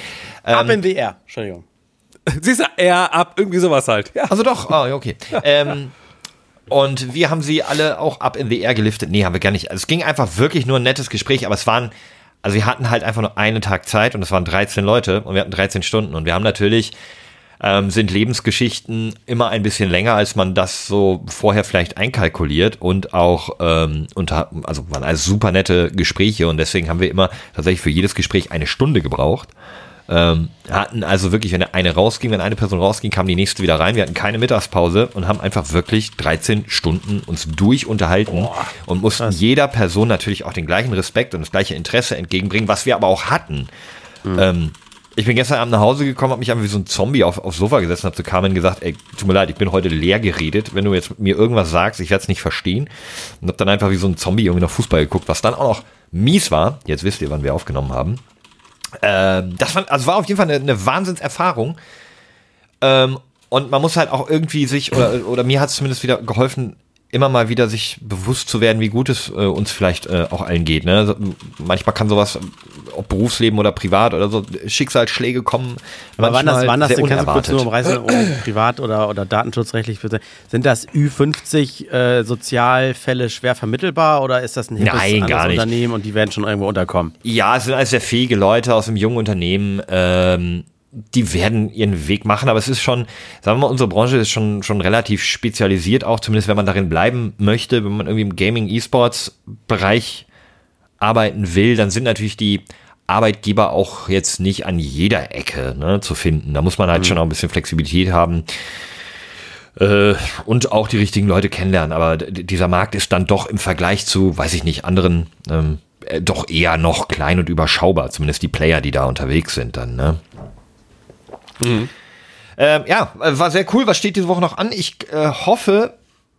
Ab in WR. Entschuldigung. Siehst du, er ab, irgendwie sowas halt. Ja. Also doch, ja, okay. Ähm, und wir haben sie alle auch ab in the air geliftet. Nee, haben wir gar nicht. Also es ging einfach wirklich nur ein nettes Gespräch, aber es waren, also wir hatten halt einfach nur einen Tag Zeit und es waren 13 Leute und wir hatten 13 Stunden und wir haben natürlich, ähm, sind Lebensgeschichten immer ein bisschen länger, als man das so vorher vielleicht einkalkuliert und auch ähm, unter, also waren also super nette Gespräche und deswegen haben wir immer tatsächlich für jedes Gespräch eine Stunde gebraucht. Ähm, hatten also wirklich, wenn eine rausging, wenn eine Person rausging, kam die nächste wieder rein. Wir hatten keine Mittagspause und haben einfach wirklich 13 Stunden uns durch unterhalten und mussten jeder Person natürlich auch den gleichen Respekt und das gleiche Interesse entgegenbringen, was wir aber auch hatten. Ähm, ich bin gestern Abend nach Hause gekommen, habe mich einfach wie so ein Zombie auf, aufs Sofa gesessen, habe zu Carmen gesagt, ey, tut mir leid, ich bin heute leer geredet. Wenn du jetzt mir irgendwas sagst, ich werde es nicht verstehen. Und habe dann einfach wie so ein Zombie irgendwie noch Fußball geguckt, was dann auch noch mies war. Jetzt wisst ihr, wann wir aufgenommen haben. Ähm, das fand, also war auf jeden Fall eine, eine Wahnsinnserfahrung. Ähm, und man muss halt auch irgendwie sich, oder, oder mir hat es zumindest wieder geholfen, immer mal wieder sich bewusst zu werden, wie gut es äh, uns vielleicht äh, auch allen geht. Ne? Also, manchmal kann sowas, ob Berufsleben oder privat oder so, Schicksalsschläge kommen. Aber wann das, wann das sehr kannst du kurz nur umreißen, um privat oder, oder datenschutzrechtlich, bitte. sind das Ü50 äh, Sozialfälle schwer vermittelbar oder ist das ein hippes Nein, gar nicht. Unternehmen und die werden schon irgendwo unterkommen? Ja, es sind alles sehr fähige Leute aus einem jungen Unternehmen. Ähm, die werden ihren Weg machen, aber es ist schon, sagen wir mal, unsere Branche ist schon, schon relativ spezialisiert, auch zumindest wenn man darin bleiben möchte, wenn man irgendwie im Gaming-E-Sports-Bereich arbeiten will, dann sind natürlich die Arbeitgeber auch jetzt nicht an jeder Ecke ne, zu finden. Da muss man halt schon auch ein bisschen Flexibilität haben äh, und auch die richtigen Leute kennenlernen. Aber dieser Markt ist dann doch im Vergleich zu, weiß ich nicht, anderen ähm, äh, doch eher noch klein und überschaubar. Zumindest die Player, die da unterwegs sind dann. Ne? Ähm, ja, war sehr cool. Was steht diese Woche noch an? Ich äh, hoffe,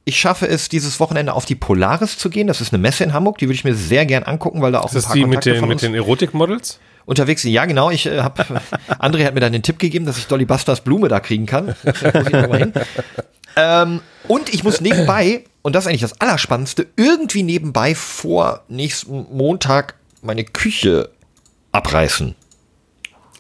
ich schaffe es, dieses Wochenende auf die Polaris zu gehen. Das ist eine Messe in Hamburg, die würde ich mir sehr gern angucken, weil da auch Ist das ein paar die mit Kontakte den, von mit den Erotik-Models? unterwegs sind. Ja, genau. Ich äh, habe André hat mir dann den Tipp gegeben, dass ich Dolly Busters Blume da kriegen kann. Ähm, und ich muss nebenbei, und das ist eigentlich das Allerspannendste, irgendwie nebenbei vor nächsten Montag meine Küche abreißen.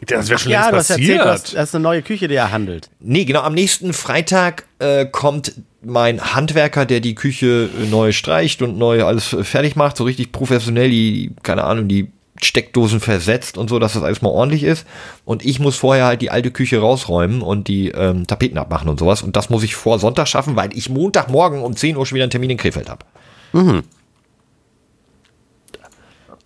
Das wäre schon ja, längst du hast erzählt, passiert. du hast, das ist eine neue Küche, die er handelt. Nee, genau, am nächsten Freitag äh, kommt mein Handwerker, der die Küche äh, neu streicht und neu alles fertig macht, so richtig professionell, die, keine Ahnung, die Steckdosen versetzt und so, dass das alles mal ordentlich ist. Und ich muss vorher halt die alte Küche rausräumen und die ähm, Tapeten abmachen und sowas. Und das muss ich vor Sonntag schaffen, weil ich Montagmorgen um 10 Uhr schon wieder einen Termin in Krefeld habe.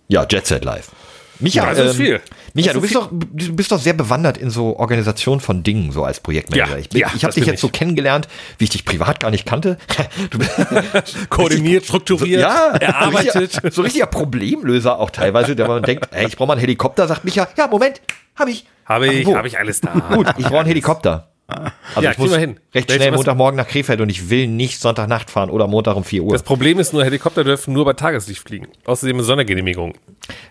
Ja, Jet Set Live. Micha, Ja, ähm, viel. Micha, du ist bist, doch, du bist doch sehr bewandert in so Organisation von Dingen, so als Projektmanager. Ja, ich ja, ich habe dich jetzt so ich. kennengelernt, wie ich dich privat gar nicht kannte. Du bist Koordiniert, strukturiert, ja, erarbeitet. So richtiger, so richtiger Problemlöser auch teilweise, der man denkt, ey, ich brauche mal einen Helikopter, sagt Micha, ja, Moment, habe ich. Habe ich, habe ich alles da. Gut, ich brauche einen Helikopter. Also Ja, ich muss hin. recht Welche schnell Montagmorgen nach Krefeld und ich will nicht Sonntagnacht fahren oder Montag um 4 Uhr. Das Problem ist nur, Helikopter dürfen nur bei Tageslicht fliegen. Außerdem eine Sondergenehmigung.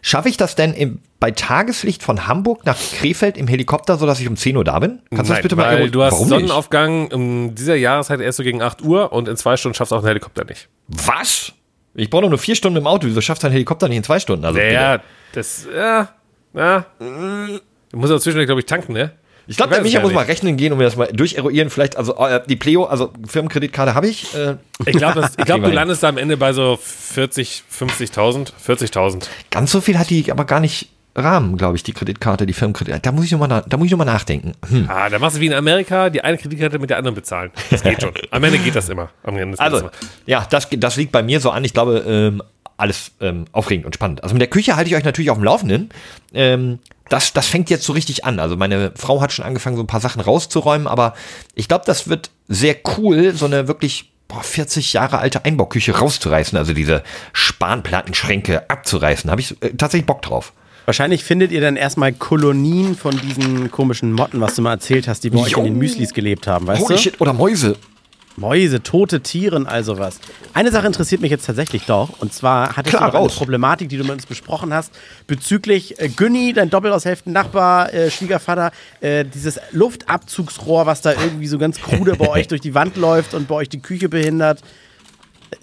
Schaffe ich das denn im, bei Tageslicht von Hamburg nach Krefeld im Helikopter, sodass ich um 10 Uhr da bin? Kannst du das bitte mal du hast Warum nicht? Sonnenaufgang in dieser Jahreszeit erst so gegen 8 Uhr und in zwei Stunden schaffst du auch einen Helikopter nicht. Was? Ich brauche nur vier Stunden im Auto. Wieso schafft ein Helikopter nicht in zwei Stunden? Also, Ja, das, ja, ja. Du musst auch zwischendurch, glaube ich, tanken, ne? Ich glaube, der Micha muss mal rechnen gehen und mir das mal durcheruieren. Vielleicht, also äh, die Pleo, also Firmenkreditkarte habe ich. Äh, Ich glaube, glaub, du landest da am Ende bei so 40, 50.000, 40.000. ganz so viel hat die aber gar nicht Rahmen, glaube ich, die Kreditkarte, die Firmenkreditkarte. Da muss ich nochmal da muss ich noch mal nachdenken. Hm. Ah, da machst du wie in Amerika, die eine Kreditkarte mit der anderen bezahlen. Das geht schon. Am Ende geht das immer. Am Ende Also, immer. ja, das, das liegt bei mir so an. Ich glaube, ähm, alles ähm, aufregend und spannend. Also mit der Küche halte ich euch natürlich auf dem Laufenden. Ähm, das, das fängt jetzt so richtig an. Also meine Frau hat schon angefangen, so ein paar Sachen rauszuräumen, aber ich glaube, das wird sehr cool, so eine wirklich boah, 40 Jahre alte Einbauküche rauszureißen, also diese Spanplattenschränke abzureißen. Habe ich äh, tatsächlich Bock drauf. Wahrscheinlich findet ihr dann erstmal Kolonien von diesen komischen Motten, was du mal erzählt hast, die bei euch in den Müslis gelebt haben, weißt Holy du? shit, oder Mäuse. Mäuse, tote Tieren, also was. Eine Sache interessiert mich jetzt tatsächlich doch. Und zwar hattest Klar, du noch eine. Problematik, die du mit uns besprochen hast, bezüglich äh, Günni, dein doppelt aus Hälften Nachbar, äh, Schwiegervater, äh, dieses Luftabzugsrohr, was da irgendwie so ganz krude bei euch durch die Wand läuft und bei euch die Küche behindert.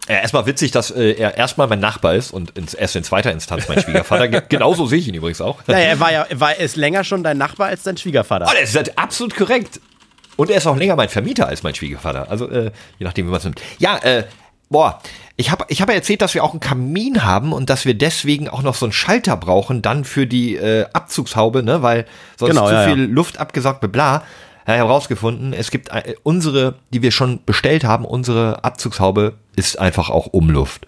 Äh, erstmal witzig, dass äh, er erstmal mein Nachbar ist und ins, erst in zweiter Instanz mein Schwiegervater. Ge- Genauso sehe ich ihn übrigens auch. Naja, er war ja, war, ist länger schon dein Nachbar als dein Schwiegervater. Oh, das ist halt absolut korrekt. Und er ist auch länger mein Vermieter als mein Schwiegervater. Also, äh, je nachdem, wie man es nimmt. Ja, äh, boah, ich habe ich hab ja erzählt, dass wir auch einen Kamin haben und dass wir deswegen auch noch so einen Schalter brauchen, dann für die äh, Abzugshaube, ne, weil sonst Genau, zu ja, viel Luft abgesaugt wird, bla. Ja, herausgefunden, es gibt äh, unsere, die wir schon bestellt haben, unsere Abzugshaube ist einfach auch Umluft.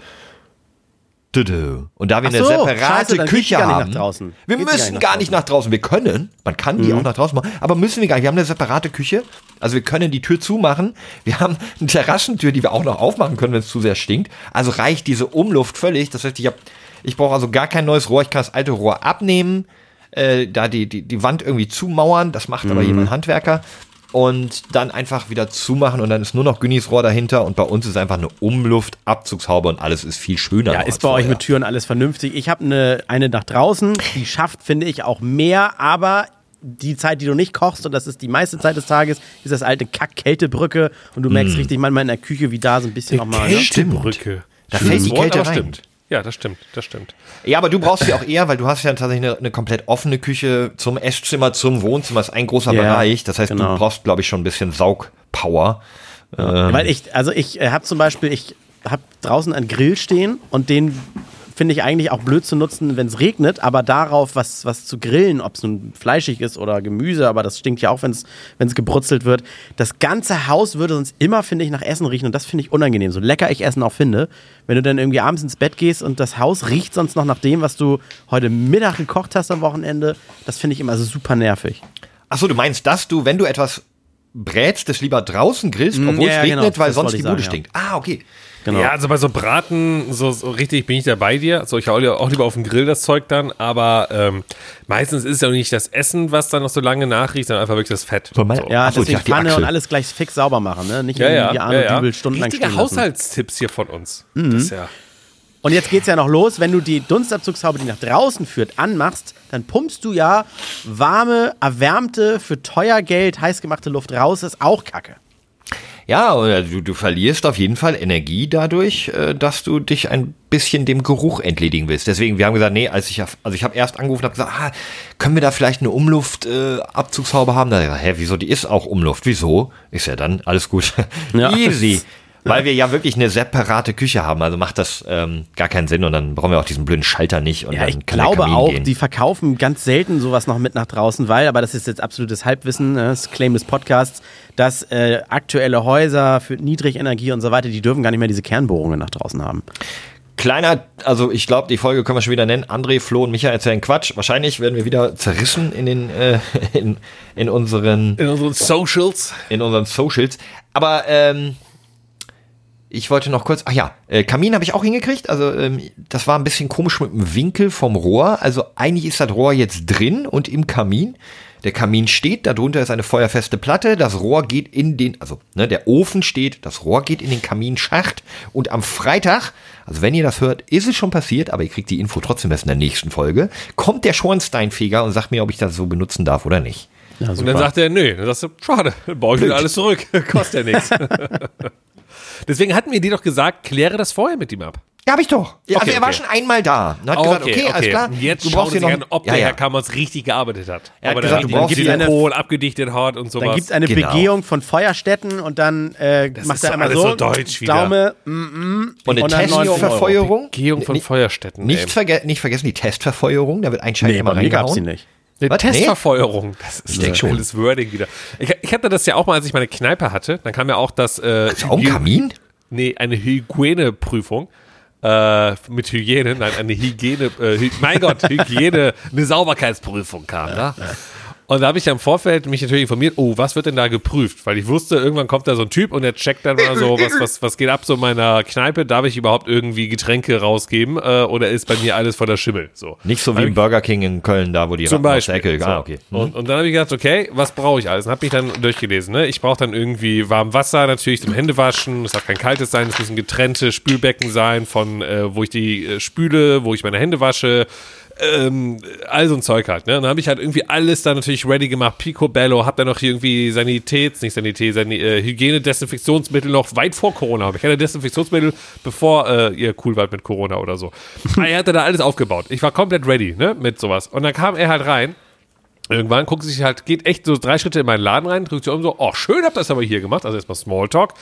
Und da wir Ach eine so, separate scheiße, Küche gar haben, nach wir Geht die müssen gar nicht nach draußen. Wir können, man kann Mhm. die auch nach draußen machen, aber müssen wir gar nicht. Wir haben eine separate Küche, also wir können die Tür zumachen. Wir haben eine Terrassentür, die wir auch noch aufmachen können, wenn es zu sehr stinkt. Also reicht diese Umluft völlig. Das heißt, ich habe, ich brauche also gar kein neues Rohr. Ich kann das alte Rohr abnehmen, äh, da die, die, die Wand irgendwie zumauern. Das macht aber Mhm. jemand Handwerker. Und dann einfach wieder zumachen und dann ist nur noch Günnis Rohr dahinter und bei uns ist einfach eine Umluftabzugshaube und alles ist viel schöner. Ja, ist bei euch vorher. mit Türen alles vernünftig. Ich habe eine, eine nach draußen, die schafft, finde ich, auch mehr, aber die Zeit, die du nicht kochst, und das ist die meiste Zeit des Tages, ist das alte Kack-Kältebrücke und du merkst richtig manchmal in der Küche, wie da so ein bisschen nochmal. Ne? Kältebrücke. Da Schönes fällt die Kälte rein. stimmt. Ja, das stimmt, das stimmt. Ja, aber du brauchst sie auch eher, weil du hast ja tatsächlich eine, eine komplett offene Küche zum Esszimmer, zum Wohnzimmer, ist ein großer Ja, Bereich. Das heißt, genau. du brauchst, glaube ich, schon ein bisschen Saugpower. Weil ich, also ich äh, habe zum Beispiel, ich habe draußen einen Grill stehen und den finde ich eigentlich auch blöd zu nutzen, wenn es regnet, aber darauf was, was zu grillen, ob es nun fleischig ist oder Gemüse, aber das stinkt ja auch, wenn es gebrutzelt wird. Das ganze Haus würde sonst immer, finde ich, nach Essen riechen und das finde ich unangenehm. So lecker ich Essen auch finde, wenn du dann irgendwie abends ins Bett gehst und das Haus riecht sonst noch nach dem, was du heute Mittag gekocht hast am Wochenende, das finde ich immer so super nervig. Achso, du meinst, dass du, wenn du etwas brätst, das lieber draußen grillst, Mm, obwohl ja, es ja, regnet, genau. weil Das sonst die ich Bude sagen, stinkt. Ah, okay. Genau. Ja, also bei so Braten, so, so richtig bin ich da bei dir. So, ich hau auch lieber auf den Grill das Zeug dann, aber ähm, meistens ist es ja auch nicht das Essen, was dann noch so lange nachriecht, sondern einfach wirklich das Fett. So, mein- so. Ja, Ach so, ich deswegen die Pfanne Achsel. und alles gleich fix sauber machen, ne? Nicht Ja, ja, irgendwie Arno ja, ja. Stundenlang Richtige. Haushaltstipps hier von uns. Mhm. Das ist ja. Und jetzt geht's ja noch los, wenn du die Dunstabzugshaube, die nach draußen führt, anmachst, dann pumpst du ja warme, erwärmte, für teuer Geld heiß gemachte Luft raus, ist auch Kacke. Ja, oder du, du verlierst auf jeden Fall Energie dadurch, äh, dass du dich ein bisschen dem Geruch entledigen willst. Deswegen, wir haben gesagt, nee, als ich, also ich habe erst angerufen und habe gesagt, ah, können wir da vielleicht eine Umluft-Abzugshaube äh, Abzugshaube haben? Da hab ich gesagt, hä, wieso, die ist auch Umluft. Wieso? Ist ja dann, alles gut. Ja. Easy. Weil wir ja wirklich eine separate Küche haben, also macht das ähm, gar keinen Sinn und dann brauchen wir auch diesen blöden Schalter nicht. Und Ja, dann ich kann glaube Kamin auch, gehen. die verkaufen ganz selten sowas noch mit nach draußen, weil, aber das ist jetzt absolutes Halbwissen, ne, das Claim des Podcasts, dass äh, aktuelle Häuser für Niedrigenergie und so weiter, die dürfen gar nicht mehr diese Kernbohrungen nach draußen haben. Kleiner, also ich glaube, die Folge können wir schon wieder nennen. André, Flo und Micha erzählen Quatsch. Wahrscheinlich werden wir wieder zerrissen in den äh, in, in unseren In unseren Socials. in unseren Socials. Aber ähm, ich wollte noch kurz, ach ja, äh, Kamin habe ich auch hingekriegt. Also ähm, das war ein bisschen komisch mit dem Winkel vom Rohr. Also eigentlich ist das Rohr jetzt drin und im Kamin. Der Kamin steht, darunter ist eine feuerfeste Platte. Das Rohr geht in den, also ne, der Ofen steht, das Rohr geht in den Kaminschacht. Und am Freitag, also wenn ihr das hört, ist es schon passiert, aber ihr kriegt die Info trotzdem erst in der nächsten Folge, kommt der Schornsteinfeger und sagt mir, ob ich das so benutzen darf oder nicht. Ja, Und dann sagt er, nö. Dann sagst du, schade, dann baue ich wieder alles zurück. Kostet ja nichts. Deswegen hatten wir dir doch gesagt, kläre das vorher mit ihm ab. Ja, hab ich doch. Ja, Okay, also er war okay. schon einmal da. Und hat gesagt, okay, alles klar. Jetzt du schauen brauchst Sie hier noch an, ob ja, der ja. Herr Kammers richtig gearbeitet hat. Er hat ob gesagt, du brauchst hier eine- Kohl abgedichtet hat und sowas. Dann gibt es eine Genau. Begehung von Feuerstätten und dann äh, macht er einmal alles so, so deutsch wieder. Daume, mm, mm, Und eine 109 Euro. Testverfeuerung. Begehung von Feuerstätten. Nicht, verge nicht vergessen die Testverfeuerung. Da wird ein Schalter Nee, immer reingehauen. die nicht. Eine Was? Testverfeuerung. Das ist ein cooles Wording wieder. Ich, ich hatte das ja auch mal, als ich meine Kneipe hatte. Dann kam ja auch das. Äh, Ist auch ein Kamin? Nee, eine Hygieneprüfung. Äh, mit Hygiene, nein, eine Hygiene, äh, mein Gott, Hygiene, eine Sauberkeitsprüfung kam, da. Und da habe ich ja im Vorfeld mich natürlich informiert, oh, was wird denn da geprüft? Weil ich wusste, irgendwann kommt da so ein Typ und der checkt dann mal so, was, was, was geht ab so in meiner Kneipe? Darf ich überhaupt irgendwie Getränke rausgeben? Äh, oder ist bei mir alles voller Schimmel? So. Nicht so wie im Burger King in Köln, da wo die Zum Ratten Beispiel. Ecke. So. Ah, okay. Hm. Und, und dann habe ich gedacht, okay, was brauche ich alles? Und habe mich dann durchgelesen. Ne? Ich brauche dann irgendwie warm Wasser natürlich zum Händewaschen. Es darf kein kaltes sein. Es müssen getrennte Spülbecken sein, von äh, wo ich die äh, spüle, wo ich meine Hände wasche. Ähm, all so ein Zeug halt. Ne? Und dann habe ich halt irgendwie alles da natürlich ready gemacht. Picobello, hab dann noch hier irgendwie Sanitäts, nicht Sanität, Sani äh, Hygiene, Desinfektionsmittel noch weit vor Corona. habe Ich hatte Desinfektionsmittel, bevor äh, ihr cool wart mit Corona oder so. er hatte da alles aufgebaut. Ich war komplett ready ne? mit sowas. Und dann kam er halt rein Irgendwann guckt sich halt, geht echt so drei Schritte in meinen Laden rein, drückt sich um so, oh, schön habt ihr das aber hier gemacht. Also erstmal Smalltalk.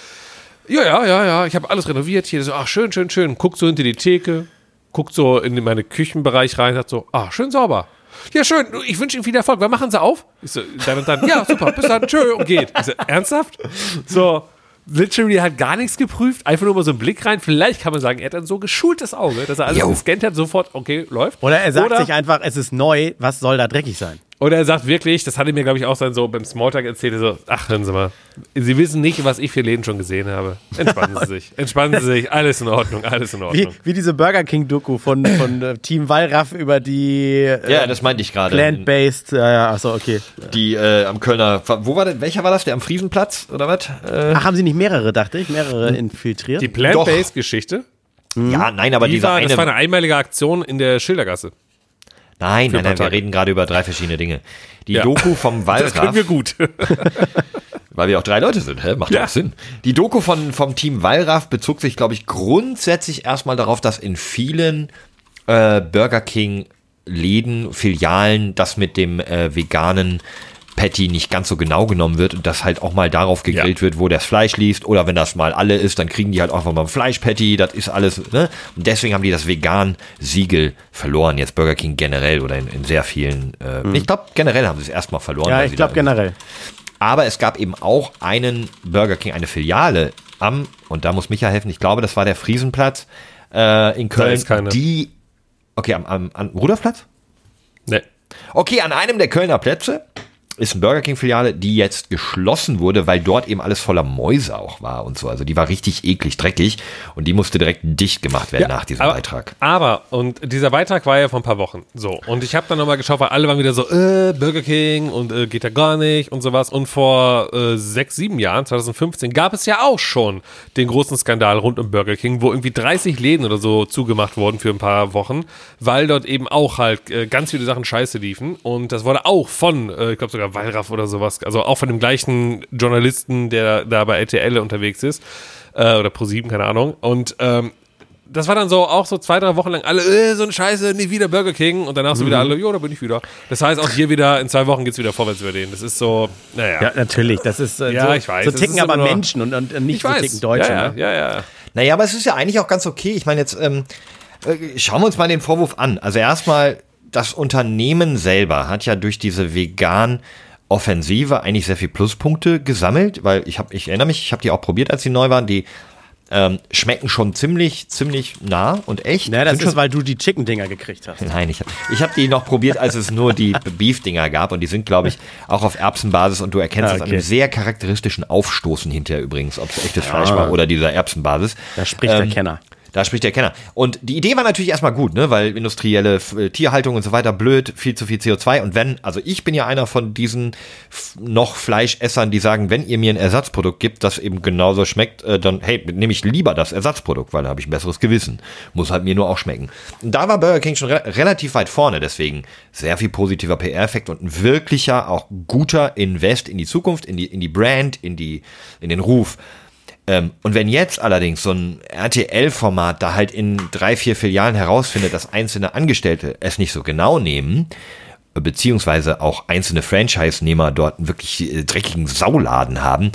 Ja, ja, ja, ja, ich habe alles renoviert hier. So, ach, schön, schön, schön. Guckt so hinter die Theke, guckt so in meinen Küchenbereich rein, sagt so, ah, schön sauber. Ja, schön, ich wünsche Ihnen viel Erfolg. Wann machen Sie auf? Ich so, dann und dann, ja, super, bis dann, tschö, und geht. Ich so, ernsthaft? So, literally hat gar nichts geprüft, einfach nur mal so einen Blick rein. Vielleicht kann man sagen, er hat ein so geschultes Auge, dass er alles Jo. gescannt hat, sofort, okay, läuft. Oder er sagt Oder- sich einfach, es ist neu, was soll da dreckig sein? Oder er sagt wirklich, das hat er mir, glaube ich, auch dann so beim Smalltalk erzählt, er so, ach, hören Sie mal, Sie wissen nicht, was ich für Läden schon gesehen habe. Entspannen Sie sich, entspannen Sie sich, alles in Ordnung, alles in Wie, Ordnung. wie diese Burger King-Doku von, von äh, Team Wallraff über die äh, Ja, das meinte ich gerade. Plant-Based, ja, ja, achso, okay. Die äh, am Kölner, wo war das, welcher war das? Der am Friesenplatz oder was? Äh, Ach, haben sie nicht mehrere, dachte ich, mehrere infiltriert? Die Plant-Based-Geschichte, ja, nein, aber die dieser war, eine. das war eine einmalige Aktion in der Schildergasse. Nein, nein, ein nein, wir reden gerade über drei verschiedene Dinge. Die Ja. Doku vom Das können Wallraff, wir gut. weil wir auch drei Leute sind, hä? macht Ja. doch Sinn. Die Doku von, vom Team Wallraff bezog sich, glaube ich, grundsätzlich erstmal darauf, dass in vielen äh, Burger King Läden, Filialen, das mit dem äh, veganen Patty nicht ganz so genau genommen wird und das halt auch mal darauf gegrillt Ja. wird, wo das Fleisch liegt oder wenn das mal alle ist, dann kriegen die halt einfach mal ein Fleischpatty, das ist alles, ne? Und deswegen haben die das Vegan-Siegel verloren, jetzt Burger King generell oder in, in sehr vielen, äh, ich glaube generell haben sie es erstmal verloren. Ja, ich glaube generell. aber es gab eben auch einen Burger King, eine Filiale am, und da muss Micha helfen, ich glaube, das war der Friesenplatz äh, in Köln, die, okay, am, am, am Rudolfplatz? nee. Okay, an einem der Kölner Plätze ist eine Burger King Filiale, die jetzt geschlossen wurde, weil dort eben alles voller Mäuse auch war und so. Also die war richtig eklig, dreckig und die musste direkt dicht gemacht werden nach diesem aber, Beitrag. Aber, und dieser Beitrag war ja vor ein paar Wochen. So, und ich habe dann nochmal geschaut, weil alle waren wieder so, äh, Burger King und äh, geht ja gar nicht und sowas. Und vor äh, sechs, sieben Jahren, 2015, gab es ja auch schon den großen Skandal rund um Burger King, wo irgendwie 30 Läden oder so zugemacht wurden für ein paar Wochen, weil dort eben auch halt äh, ganz viele Sachen scheiße liefen. Und das wurde auch von, äh, ich glaube sogar Wallraff oder sowas, also auch von dem gleichen Journalisten, der da bei RTL unterwegs ist, äh, oder Pro7, keine Ahnung. Und ähm, das war dann so auch so zwei, drei Wochen lang alle, äh, so eine Scheiße, nie wieder Burger King. Und danach so wieder alle, jo, da bin ich wieder. Das heißt, auch hier wieder, in zwei Wochen geht's wieder vorwärts über den. Das ist so, naja. Ja, natürlich. Das ist äh, Ja, so, ich weiß, so ticken ist aber Menschen und, und nicht ich so weiß. ticken Deutsche. ja, ne? ja, ja, ja. Naja, aber es ist ja eigentlich auch ganz okay. Ich meine, jetzt ähm, äh, schauen wir uns mal den Vorwurf an. Also erstmal, das Unternehmen selber hat ja durch diese vegan Offensive eigentlich sehr viel Pluspunkte gesammelt, weil ich habe, ich erinnere mich, ich habe die auch probiert, als sie neu waren. Die ähm, schmecken schon ziemlich, ziemlich nah und echt. Ja, das Sind ist, schon- weil du die Chicken-Dinger gekriegt hast. Nein, ich habe ich hab die noch probiert, als es nur die Beef-Dinger gab und die sind, glaube ich, auch auf Erbsenbasis und du erkennst Ah, das an okay. einem sehr charakteristischen Aufstoßen hinterher übrigens, ob es echtes Fleisch war oder dieser Erbsenbasis. Da spricht der Kenner. Da spricht der Kenner. Und die Idee war natürlich erstmal gut, ne, weil industrielle äh, Tierhaltung und so weiter blöd, viel zu viel CO2 und wenn, also ich bin ja einer von diesen noch Fleischessern, die sagen, wenn ihr mir ein Ersatzprodukt gibt, das eben genauso schmeckt, äh, dann hey, nehme ich lieber das Ersatzprodukt, weil da habe ich ein besseres Gewissen. Muss halt mir nur auch schmecken. Und da war Burger King schon re relativ weit vorne, deswegen sehr viel positiver PR-Effekt und ein wirklicher, auch guter Invest in die Zukunft, in die, in die Brand, in die, in den Ruf. Ähm, und wenn jetzt allerdings so ein RTL-Format da halt in drei, vier Filialen herausfindet, dass einzelne Angestellte es nicht so genau nehmen, beziehungsweise auch einzelne Franchise-Nehmer dort einen wirklich äh, dreckigen Sauladen haben,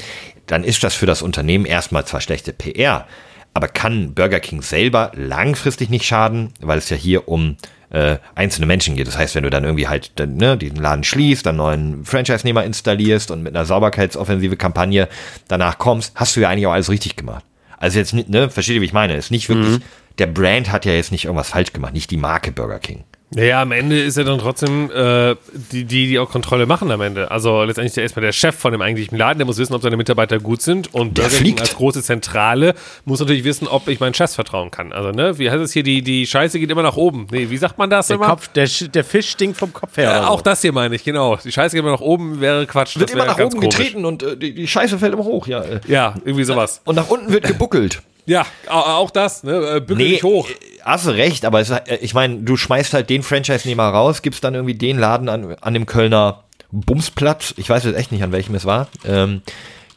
dann ist das für das Unternehmen erstmal zwar schlechte PR, aber kann Burger King selber langfristig nicht schaden, weil es ja hier um äh, einzelne Menschen geht. Das heißt, wenn du dann irgendwie halt dann, ne, diesen Laden schließt, dann neuen Franchise-Nehmer installierst und mit einer Sauberkeitsoffensive Kampagne danach kommst, hast du ja eigentlich auch alles richtig gemacht. Also jetzt, nicht, ne, versteht ihr, wie ich meine? Ist nicht wirklich, der Brand hat ja jetzt nicht irgendwas falsch gemacht, nicht die Marke Burger King. Naja, am Ende ist er dann trotzdem äh, die, die, die auch Kontrolle machen am Ende. Also letztendlich der erstmal der Chef von dem eigentlichen Laden, der muss wissen, ob seine Mitarbeiter gut sind. Und Der Burger King als große Zentrale muss natürlich wissen, ob ich meinen Chef vertrauen kann. Also, ne, wie heißt es hier, die, die Scheiße geht immer nach oben. Nee, wie sagt man das Der, immer? Kopf, der, der Fisch stinkt vom Kopf her. Ja, auch so. das hier meine ich, genau. Die Scheiße geht immer nach oben, wäre Quatsch. Wird immer nach oben komisch. getreten und äh, die, Scheiße fällt immer hoch, ja. äh. Ja, irgendwie sowas. Und nach unten wird gebuckelt. Ja, au- auch das, ne? äh, Bügel nicht hoch. Hast recht, aber es, äh, ich meine, du schmeißt halt den Franchise-Nehmer raus, gibst dann irgendwie den Laden an, an dem Kölner Bumsplatz, ich weiß jetzt echt nicht, an welchem es war, ähm,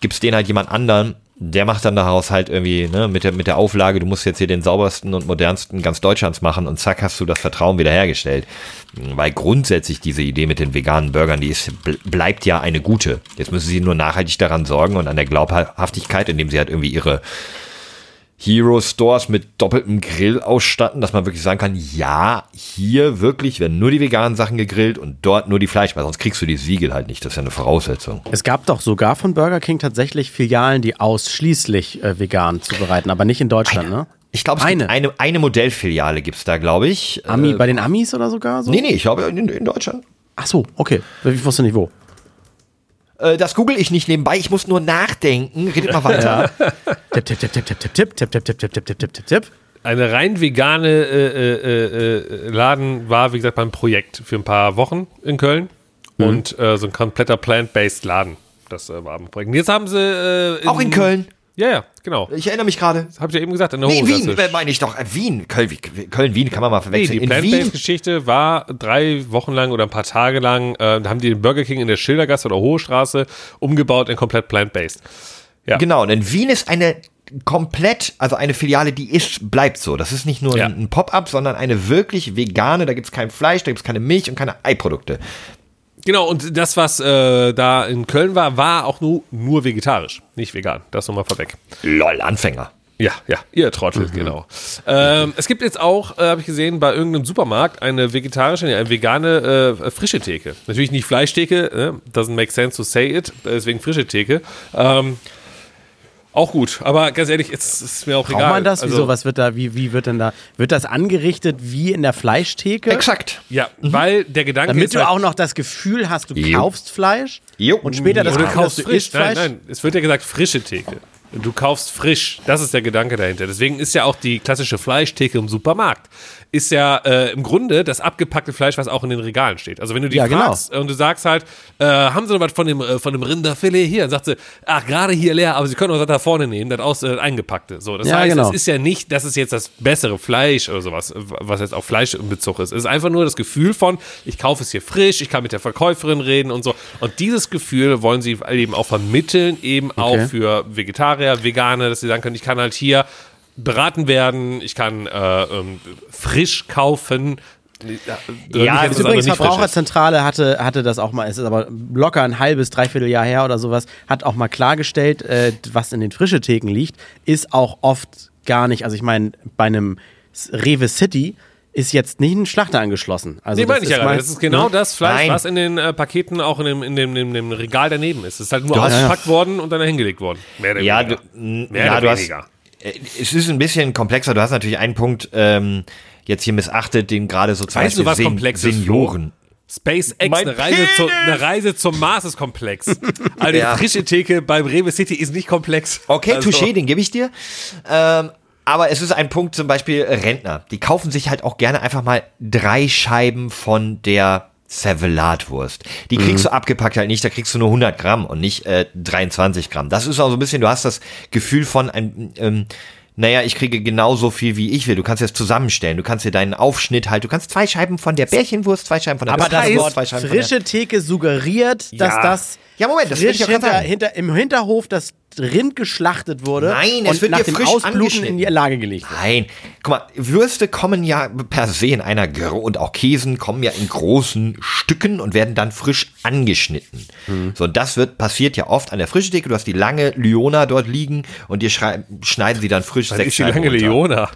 gibst den halt jemand anderen, der macht dann daraus halt irgendwie, ne, mit der, mit der Auflage, du musst jetzt hier den saubersten und modernsten ganz Deutschlands machen und zack, hast du das Vertrauen wiederhergestellt. Weil grundsätzlich diese Idee mit den veganen Burgern, die ist, ble- bleibt ja eine gute. Jetzt müssen sie nur nachhaltig daran sorgen und an der Glaubhaftigkeit, indem sie halt irgendwie ihre Hero Stores mit doppeltem Grill ausstatten, dass man wirklich sagen kann, ja, hier wirklich werden nur die veganen Sachen gegrillt und dort nur die Fleisch, weil sonst kriegst du die Siegel halt nicht. Das ist ja eine Voraussetzung. Es gab doch sogar von Burger King tatsächlich Filialen, die ausschließlich äh, vegan zubereiten, aber nicht in Deutschland, ne? Ich glaube, es Eine. gibt eine, eine Modellfiliale gibt's da, glaube ich. Ami, Äh, bei den Amis oder sogar so? nee, nee, ich glaube in, in Deutschland. Ach so, okay. Ich wusste nicht wo. Äh, das google ich nicht nebenbei, ich muss nur nachdenken. Redet mal weiter. Tipp, tipp, tipp, tipp, tipp, tipp, tipp, tipp, tipp, tipp, tipp, tipp, tipp, tipp, tipp, tipp. Eine rein vegane äh, äh, äh, Laden war, wie gesagt, beim Projekt für ein paar Wochen in Köln. Und äh, so ein kompletter plant-based Laden. Das äh, war ein Projekt. Und jetzt haben sie. Äh, Auch in Köln. Ja, ja, genau. Ich erinnere mich gerade. Das habe ich ja eben gesagt, in der Nee. Wien, äh, meine ich doch. Äh, Wien. Köln, Köln, Wien kann man mal Nee, verwechseln. die In Wien. Plant-Based-Geschichte war drei Wochen lang oder ein paar Tage lang, äh, da haben die den Burger King in der Schildergasse oder Hohe Straße umgebaut in komplett Plant-Based. Ja. Genau, denn Wien ist eine komplett, also eine Filiale, die ist, bleibt so. Das ist nicht nur Ja. ein, ein Pop-up, sondern eine wirklich vegane, da gibt's kein Fleisch, da gibt's keine Milch und keine Eiprodukte. Genau, und das, was äh, da in Köln war, war auch nur, nur vegetarisch, nicht vegan. Das nochmal vorweg. Lol, Anfänger. Ja, ja, ihr Trottel, genau. Ähm, es gibt jetzt auch, äh, habe ich gesehen, bei irgendeinem Supermarkt eine vegetarische, eine vegane äh, frische Theke. Natürlich nicht Fleischtheke, ne? doesn't make sense to say it, deswegen frische Theke. Ähm, auch gut, aber ganz ehrlich, es ist mir auch Braucht egal. man das? Also, Wieso? Was wird da, wie, wie wird denn da, wird das angerichtet wie in der Fleischtheke? Exakt. Ja, weil der Gedanke Damit ist du halt, auch noch das Gefühl hast, du Jo. kaufst Fleisch Jo. und später das Oder du Gefühl kaufst hast, du frisch. isst Fleisch. Nein, nein, es wird ja gesagt frische Theke. Du kaufst frisch. Das ist der Gedanke dahinter. Deswegen ist ja auch die klassische Fleischtheke im Supermarkt. Ist ja äh, im Grunde das abgepackte Fleisch, was auch in den Regalen steht. Also wenn du die Ja, genau. fragst und du sagst halt, äh, haben sie noch was von dem, äh, von dem Rinderfilet hier? Dann sagt sie, ach, gerade hier leer, aber sie können auch das da vorne nehmen, das aus, äh, eingepackte. So, das Ja, heißt, genau. es ist ja nicht, das ist jetzt das bessere Fleisch oder sowas, was jetzt auf Fleisch in Bezug ist. Es ist einfach nur das Gefühl von, ich kaufe es hier frisch, ich kann mit der Verkäuferin reden und so. Und dieses Gefühl wollen sie eben auch vermitteln, eben auch für Vegetarier, Veganer, dass sie sagen können, ich kann halt hier beraten werden, ich kann äh, ähm, frisch kaufen. Ja, Nicht, dass Also es übrigens, ist. Verbraucherzentrale hatte, hatte das auch mal, es ist aber locker ein halbes, dreiviertel Jahr her oder sowas, hat auch mal klargestellt, äh, was in den frische Theken liegt, ist auch oft gar nicht, also ich meine, bei einem Rewe City ist jetzt nicht ein Schlachter angeschlossen. Also Nee, meine ich ja gerade. Das ist genau ne? das Fleisch, Nein. was in den äh, Paketen auch in dem, in, dem, in dem Regal daneben ist. Es ist halt nur hast- ausgepackt worden und dann hingelegt worden. Mehr oder Ja, du, weniger. n- Mehr ja, oder du hast, weniger. äh, es ist ein bisschen komplexer. Du hast natürlich einen Punkt ähm, jetzt hier missachtet, den gerade so Weißt du, was Sen- komplex ist, Senioren. SpaceX, eine Reise, zu, eine Reise zum Mars ist komplex. Also die Ja. frische Theke beim Rewe City ist nicht komplex. Okay, also, Touché, den gebe ich dir. Ähm, aber es ist ein Punkt, zum Beispiel äh, Rentner. Die kaufen sich halt auch gerne einfach mal drei Scheiben von der Servelatwurst. Die kriegst du abgepackt halt nicht, da kriegst du nur 100 Gramm und nicht äh, 23 Gramm. Das ist auch so ein bisschen, du hast das Gefühl von ein, ähm, naja, ich kriege genauso viel, wie ich will. Du kannst es zusammenstellen. Du kannst dir deinen Aufschnitt halt, du kannst zwei Scheiben von der Bärchenwurst, zwei Scheiben von der Aber das Bratwurst, Wort zwei Scheiben von der frische Theke suggeriert, dass Ja. das Ja, Moment, das frisch ich ja gerade hinter, hinter, im Hinterhof das Rind geschlachtet wurde Nein, es und wird nach dem frisch Ausbluten angeschnitten. in die Lage gelegt wird. Nein, guck mal, Würste kommen ja per se in einer und auch Käsen kommen ja in großen Stücken und werden dann frisch angeschnitten. Mhm. So, und das wird passiert ja oft an der frischen Theke. Du hast die lange Lyona dort liegen und dir schneiden sie dann frisch Das sechs ist die lange runter. Leona.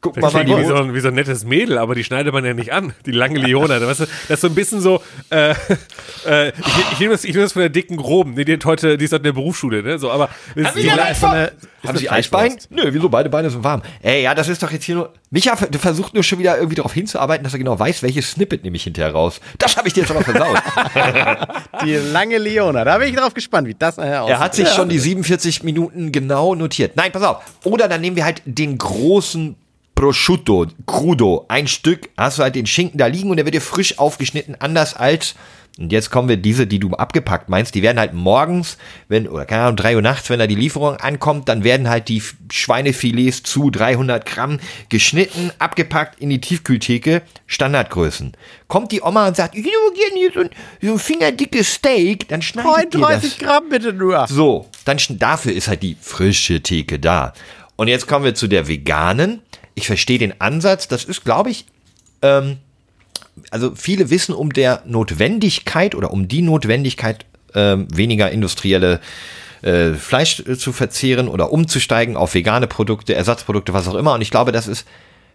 Guck Das mal, wie, so ein, wie so ein nettes Mädel, aber die schneidet man ja nicht an. Die lange Leona. Weißt du, das ist so ein bisschen so, äh, äh, ich, ich nehme das, ich nehme das von der dicken Groben. Nee, die, hat heute, die ist heute in der Berufsschule, ne? So, aber ist die Ist so eine- ist Haben Sie Eisbein? Nö, wieso? Beide Beine sind warm. Ey, ja, das ist doch jetzt hier nur. Micha du versucht nur schon wieder irgendwie darauf hinzuarbeiten, dass er genau weiß, welches Snippet nehme ich hinterher raus. Das habe ich dir jetzt aber versaut. Die lange Leona. Da bin ich drauf gespannt, wie das nachher aussieht. Er hat sich schon die 47 Minuten genau notiert. Nein, pass auf. Oder dann nehmen wir halt den großen Prosciutto, crudo, ein Stück, hast du halt den Schinken da liegen und der wird dir frisch aufgeschnitten, anders als, und jetzt kommen wir diese, die du abgepackt meinst, die werden halt morgens, wenn, oder keine Ahnung, 3 Uhr nachts, wenn da die Lieferung ankommt, dann werden halt die Schweinefilets zu 300 Gramm geschnitten, abgepackt in die Tiefkühltheke, Standardgrößen. Kommt die Oma und sagt, ich würde gerne hier so ein, so ein fingerdickes Steak, dann schneidet ihr das. 39 Gramm bitte nur. So, dann dafür ist halt die frische Theke da. Und jetzt kommen wir zu der veganen. Ich verstehe den Ansatz. Das ist, glaube ich, ähm, also viele wissen um der Notwendigkeit oder um die Notwendigkeit, ähm, weniger industrielle äh, Fleisch äh, zu verzehren oder umzusteigen auf vegane Produkte, Ersatzprodukte, was auch immer. Und ich glaube, das ist,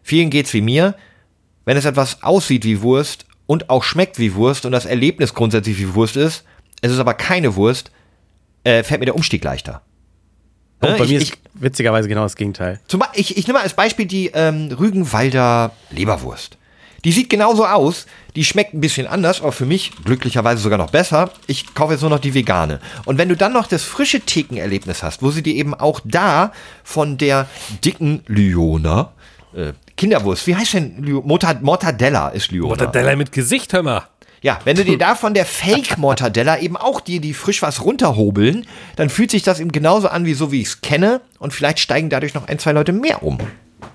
vielen geht's wie mir, wenn es etwas aussieht wie Wurst und auch schmeckt wie Wurst und das Erlebnis grundsätzlich wie Wurst ist, es ist aber keine Wurst, äh, fällt mir der Umstieg leichter. Und Ne, bei ich- mir ich- ist witzigerweise genau das Gegenteil. Zum ich, ich nehme mal als Beispiel die ähm, Rügenwalder Leberwurst. Die sieht genauso aus, die schmeckt ein bisschen anders, aber für mich glücklicherweise sogar noch besser. Ich kaufe jetzt nur noch die vegane. Und wenn du dann noch das frische Thekenerlebnis hast, wo sie dir eben auch da von der dicken Lyona, äh, Kinderwurst, wie heißt denn Lyo- Morta- Mortadella ist Lyona. Mortadella mit Gesicht, hör mal. Ja, wenn du dir da von der Fake-Mortadella eben auch dir die frisch was runterhobeln, dann fühlt sich das eben genauso an, wie so wie ich es kenne. Und vielleicht steigen dadurch noch ein, zwei Leute mehr um.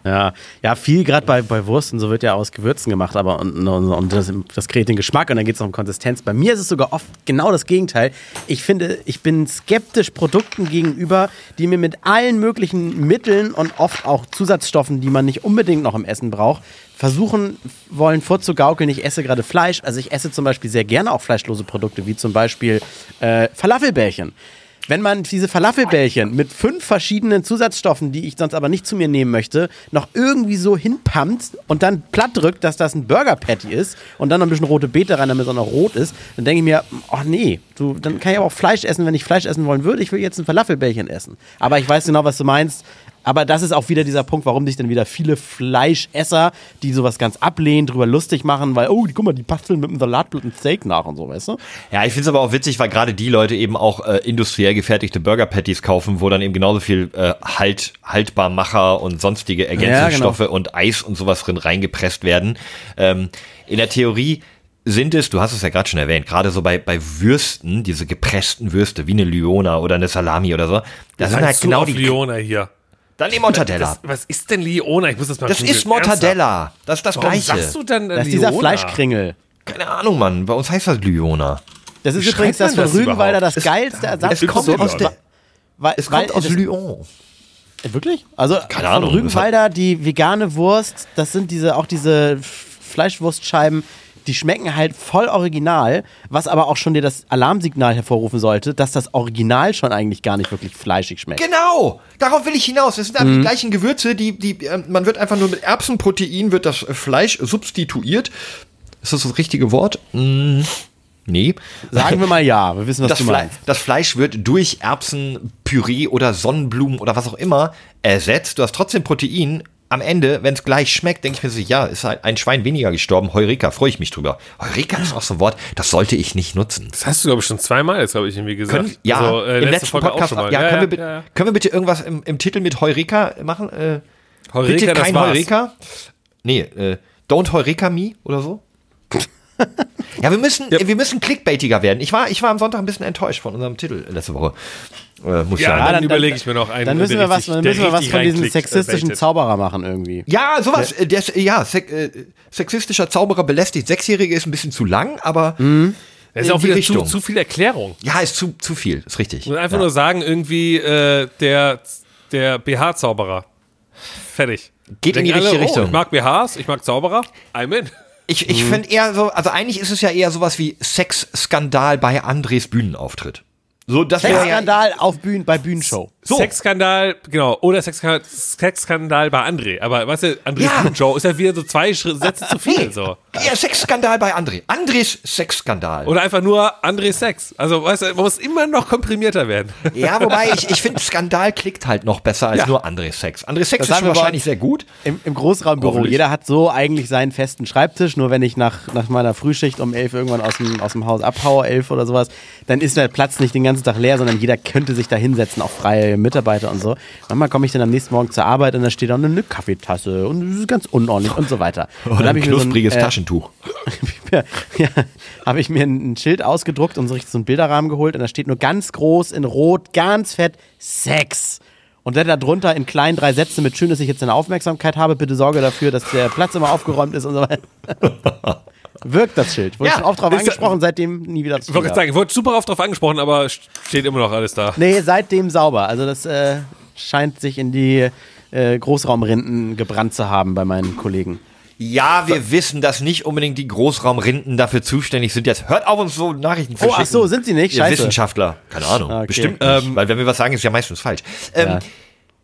Ja, ja, viel gerade bei, bei Wurst und so wird ja aus Gewürzen gemacht, aber und, und, und das, das kreiert den Geschmack und dann geht es um Konsistenz. Bei mir ist es sogar oft genau das Gegenteil. Ich finde, ich bin skeptisch Produkten gegenüber, die mir mit allen möglichen Mitteln und oft auch Zusatzstoffen, die man nicht unbedingt noch im Essen braucht, versuchen wollen vorzugaukeln, ich esse gerade Fleisch. Also ich esse zum Beispiel sehr gerne auch fleischlose Produkte, wie zum Beispiel äh, Falafelbällchen. Wenn man diese Falafelbällchen mit fünf verschiedenen Zusatzstoffen, die ich sonst aber nicht zu mir nehmen möchte, noch irgendwie so hinpumpt und dann platt drückt, dass das ein Burger Patty ist und dann noch ein bisschen rote Beete rein, damit es auch noch rot ist, dann denke ich mir, ach nee, du, dann kann ich aber auch Fleisch essen, wenn ich Fleisch essen wollen würde. Ich will jetzt ein Falafelbällchen essen. Aber ich weiß genau, was du meinst. Aber das ist auch wieder dieser Punkt, warum sich dann wieder viele Fleischesser, die sowas ganz ablehnen, drüber lustig machen, weil, oh, guck mal, die basteln mit einem Salatblatt ein Steak nach und so, weißt du? Ja, ich finde es aber auch witzig, weil gerade die Leute eben auch äh, industriell gefertigte Burger Patties kaufen, wo dann eben genauso viel äh, halt, Haltbarmacher und sonstige Ergänzungsstoffe genau. und Eis und sowas drin reingepresst werden. Ähm, in der Theorie sind es, du hast es ja gerade schon erwähnt, gerade so bei, bei Würsten, diese gepressten Würste, wie eine Lyona oder eine Salami oder so, da sind halt genau die. Liona hier. Dann die Mortadella. Das, was ist denn Liona? Ich muss das mal Das, googeln. ist Mortadella. Das ist das Warum Gleiche. sagst du dann Das ist dieser? Fleischkringel. Keine Ahnung, Mann. Bei uns heißt das Lyona. Das ist Wie übrigens schreibt das man von das Rügenwalder das geilste Ersatz. Es kommt aus der, weil, es weil kommt aus Lyon. Wirklich? Also Keine von Ahnung, Rügenwalder, die vegane Wurst, das sind diese auch diese Fleischwurstscheiben, die schmecken halt voll original, was aber auch schon dir das Alarmsignal hervorrufen sollte, dass das Original schon eigentlich gar nicht wirklich fleischig schmeckt. Genau, darauf will ich hinaus. Es sind einfach die gleichen Gewürze, die, die, äh, man wird einfach nur mit Erbsenprotein wird das Fleisch substituiert. Ist das das richtige Wort? Mm, nee. Sagen wir mal ja, wir wissen, was Das, du Fle meinst. das Fleisch wird durch Erbsenpüree oder Sonnenblumen oder was auch immer ersetzt. Du hast trotzdem Protein. Am Ende, wenn es gleich schmeckt, denke ich mir so, ja, ist halt ein Schwein weniger gestorben. Heureka, freue ich mich drüber. Heureka ist auch so ein Wort, das sollte ich nicht nutzen. Das hast du, glaube ich, schon zweimal jetzt, habe ich irgendwie gesagt. Können, ja, Also, äh, im letzte letzten Folge Podcast. mal. Ja, können, wir, ja, ja. können wir bitte irgendwas im, im Titel mit Heureka machen? Äh, Heureka, bitte kein war's. Heureka? Nee, äh, Don't Heureka Me oder so? ja, wir müssen, Ja. wir müssen clickbaitiger werden. Ich war, ich war am Sonntag ein bisschen enttäuscht von unserem Titel letzte Woche. Äh, muss Ja, sagen. dann, dann- überlege ich mir noch einen. Dann müssen der wir was, dann der müssen wir was von äh, sexistischen baitet. Zauberer machen irgendwie. Ja, sowas. äh, Der, ist- ja, äh, sexistischer Zauberer belästigt Sechsjährige ist ein bisschen zu lang, aber Das ist auch wieder zu, zu viel Erklärung. ja, ist zu, zu viel, ist richtig. Ich muss einfach ja. nur sagen, irgendwie äh, der, der BH-Zauberer. Fertig. Geht in die richtige alle, Richtung. Oh, ich mag BHs, ich mag Zauberer. I'm in. Ich, ich finde eher so, also eigentlich ist es ja eher sowas wie Sexskandal bei Andres Bühnenauftritt. So, das wäre ja, Sexskandal auf Bühnen, bei Bühnenshow. So. Sexskandal, genau. Oder Sexskandal, Sexskandal bei André. Aber weißt du, Andrés Ja. Show ist ja wieder so zwei Sätze zu viel. So. eher Sexskandal bei André. Andres Sexskandal. Oder einfach nur André Sex. Also, weißt du, man muss immer noch komprimierter werden. Ja, wobei ich, ich finde, Skandal klickt halt noch besser als Ja. nur Andres Sex. Andres Sex Das ist wahrscheinlich sehr gut. Im, im Großraumbüro. Jeder hat so eigentlich seinen festen Schreibtisch. Nur wenn ich nach, nach meiner Frühschicht um elf irgendwann aus dem, aus dem Haus abhaue, elf oder sowas, dann ist der Platz nicht den ganzen Tag leer, sondern jeder könnte sich da hinsetzen, auch freie Mitarbeiter und so. Manchmal komme ich dann am nächsten Morgen zur Arbeit und da steht auch eine Kaffeetasse und es ist ganz unordentlich und so weiter. Oder dann ein mir so knuspriges äh, Taschentuch. ja, ja, habe ich mir ein Schild ausgedruckt und so richtig so einen Bilderrahmen geholt und da steht nur ganz groß in Rot, ganz fett Sex. Und dann darunter in kleinen drei Sätzen mit schön, dass ich jetzt eine Aufmerksamkeit habe, bitte sorge dafür, dass der Platz immer aufgeräumt ist und so weiter. Wirkt das Schild. Wurde Ja, schon oft drauf angesprochen, seitdem nie wieder zu Ich wollte sagen, ich wurde super oft drauf angesprochen, aber steht immer noch alles da. Nee, seitdem sauber. Also das äh, scheint sich in die äh, Großraumrinden gebrannt zu haben bei meinen Kollegen. Ja, wir wissen, dass nicht unbedingt die Großraumrinden dafür zuständig sind. Jetzt hört auf, uns so Nachrichten zu Oh, ach so, sind sie nicht? Scheiße. Wissenschaftler. Keine Ahnung. Okay. Bestimmt nicht. weil wenn wir was sagen, ist ja meistens falsch. Ähm, Ja.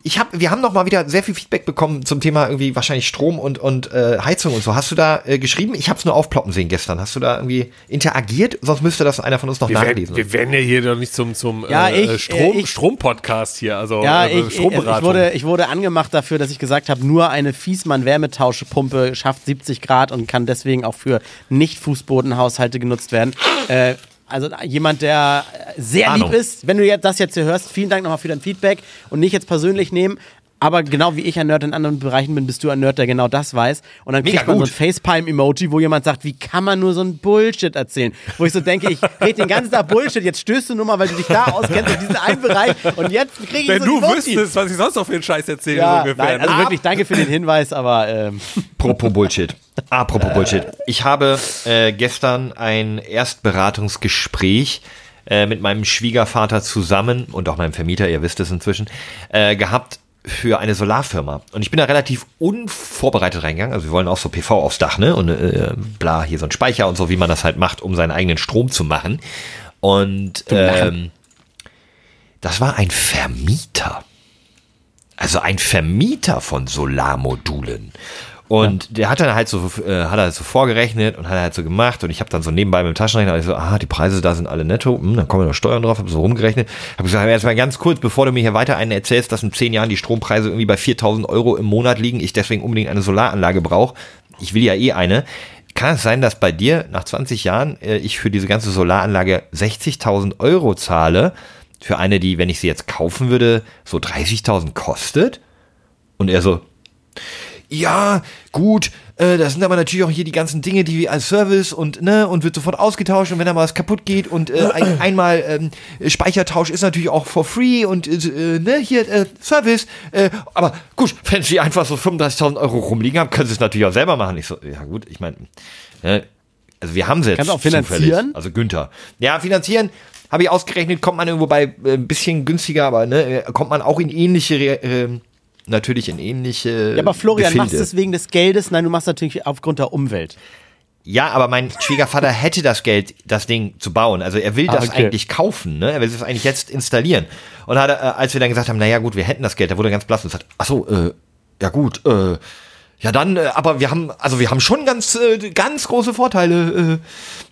Ich hab, wir haben noch mal wieder sehr viel Feedback bekommen zum Thema irgendwie wahrscheinlich Strom und, und äh, Heizung und so. Hast du da äh, geschrieben? Ich habe es nur aufploppen sehen gestern. Hast du da irgendwie interagiert? Sonst müsste das einer von uns noch Wir werden, nachlesen. wir werden ja hier doch nicht zum, zum Ja, äh, ich- Strom, ich- Strom-Podcast hier, also Ja, äh, ich, ich, Stromberatung. ich, wurde, ich wurde angemacht dafür, dass ich gesagt habe, nur eine Fiesmann-Wärmetauschepumpe schafft 70 Grad und kann deswegen auch für Nicht-Fußbodenhaushalte genutzt werden. Äh, also jemand, der sehr Ahnung. lieb ist, wenn du das jetzt hier hörst, vielen Dank nochmal für dein Feedback und nicht jetzt persönlich nehmen. Aber genau wie ich ein Nerd in anderen Bereichen bin, bist du ein Nerd, der genau das weiß. Und dann Mega kriegt man gut. so ein Facepalm-Emoji, wo jemand sagt, wie kann man nur so ein Bullshit erzählen? Wo ich so denke, ich rede den ganzen Tag Bullshit, jetzt stößt du nur mal, weil du dich da auskennst in diesem einen Bereich und jetzt kriege ich Wenn so du ein Emoji. wüsstest, was ich sonst noch für einen Scheiß erzähle, Ja, ungefähr. nein, also wirklich danke für den Hinweis, aber ähm, Apropos Bullshit. Apropos Bullshit. Ich habe äh, gestern ein Erstberatungsgespräch äh, mit meinem Schwiegervater zusammen und auch meinem Vermieter, ihr wisst es inzwischen, äh, gehabt für eine Solarfirma. Und ich bin da relativ unvorbereitet reingegangen. Also wir wollen auch so PV aufs Dach, ne? Und äh, bla, hier so ein Speicher und so, wie man das halt macht, um seinen eigenen Strom zu machen. Und ähm, das war ein Vermieter. Also ein Vermieter von Solarmodulen. Und der hat dann halt so, äh, hat er so vorgerechnet und hat halt so gemacht und ich habe dann so nebenbei mit dem Taschenrechner ich so, ah, die Preise da sind alle netto, hm, dann kommen noch Steuern drauf, habe so rumgerechnet, habe gesagt, jetzt mal ganz kurz, bevor du mir hier weiter einen erzählst, dass in zehn Jahren die Strompreise irgendwie bei 4000 Euro im Monat liegen, ich deswegen unbedingt eine Solaranlage brauche, ich will ja eh eine, kann es sein, dass bei dir nach 20 Jahren äh, ich für diese ganze Solaranlage 60.000 Euro zahle, für eine, die, wenn ich sie jetzt kaufen würde, so 30.000 kostet? Und er so, ja, gut, äh, das sind aber natürlich auch hier die ganzen Dinge, die wir als Service und ne und wird sofort ausgetauscht und wenn da mal was kaputt geht und äh, ein, einmal ähm, Speichertausch ist natürlich auch for free und äh, ne hier äh, Service, äh, aber gut, wenn Sie einfach so 35.000 Euro rumliegen haben, können Sie es natürlich auch selber machen. Ich so, ja gut, ich meine, ne, also wir haben sie jetzt Kannst auch zufällig. finanzieren? Also Günther. Ja, finanzieren habe ich ausgerechnet, kommt man irgendwo bei äh, ein bisschen günstiger, aber ne, äh, kommt man auch in ähnliche äh, natürlich in ähnliche. ja, aber Florian, Gefilde. machst du es wegen des Geldes? Nein, du machst es natürlich aufgrund der Umwelt. Ja, aber mein Schwiegervater hätte das Geld, das Ding zu bauen. Also er will Ah, das okay. eigentlich kaufen, ne? Er will es eigentlich jetzt installieren. Und hat, äh, als wir dann gesagt haben, naja gut, wir hätten das Geld, da wurde er ganz blass und sagt, ach so, äh, ja gut, äh, ja dann, äh, aber wir haben, also wir haben schon ganz, äh, ganz große Vorteile.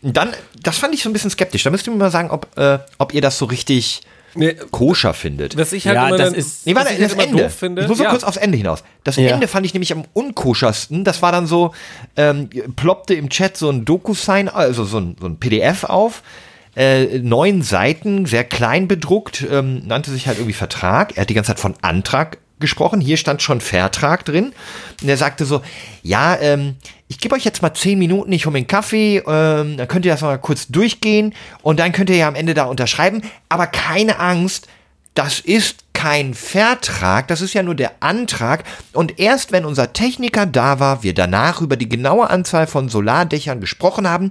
Äh. Dann, das fand ich so ein bisschen skeptisch. Da müsst ihr mir mal sagen, ob, äh, ob ihr das so richtig Nee, koscher findet. was ich halt Ja, immer das dann, ist- Nee, warte, ich das halt immer Ende. doof finde. ich muss noch ja. kurz aufs Ende hinaus. Das Ja. Ende fand ich nämlich am unkoschersten. Das war dann so, ähm, ploppte im Chat so ein Doku-Sign, also so ein, so ein PDF auf. Äh, neun Seiten, sehr klein bedruckt, ähm, nannte sich halt irgendwie Vertrag. Er hat die ganze Zeit von Antrag gesprochen. Hier stand schon Vertrag drin. Und er sagte so, ja, ähm, ich gebe euch jetzt mal zehn Minuten, ich hole mir einen Kaffee, ähm, dann könnt ihr das mal kurz durchgehen und dann könnt ihr ja am Ende da unterschreiben. Aber keine Angst, das ist kein Vertrag, das ist ja nur der Antrag. Und erst wenn unser Techniker da war, wir danach über die genaue Anzahl von Solardächern gesprochen haben,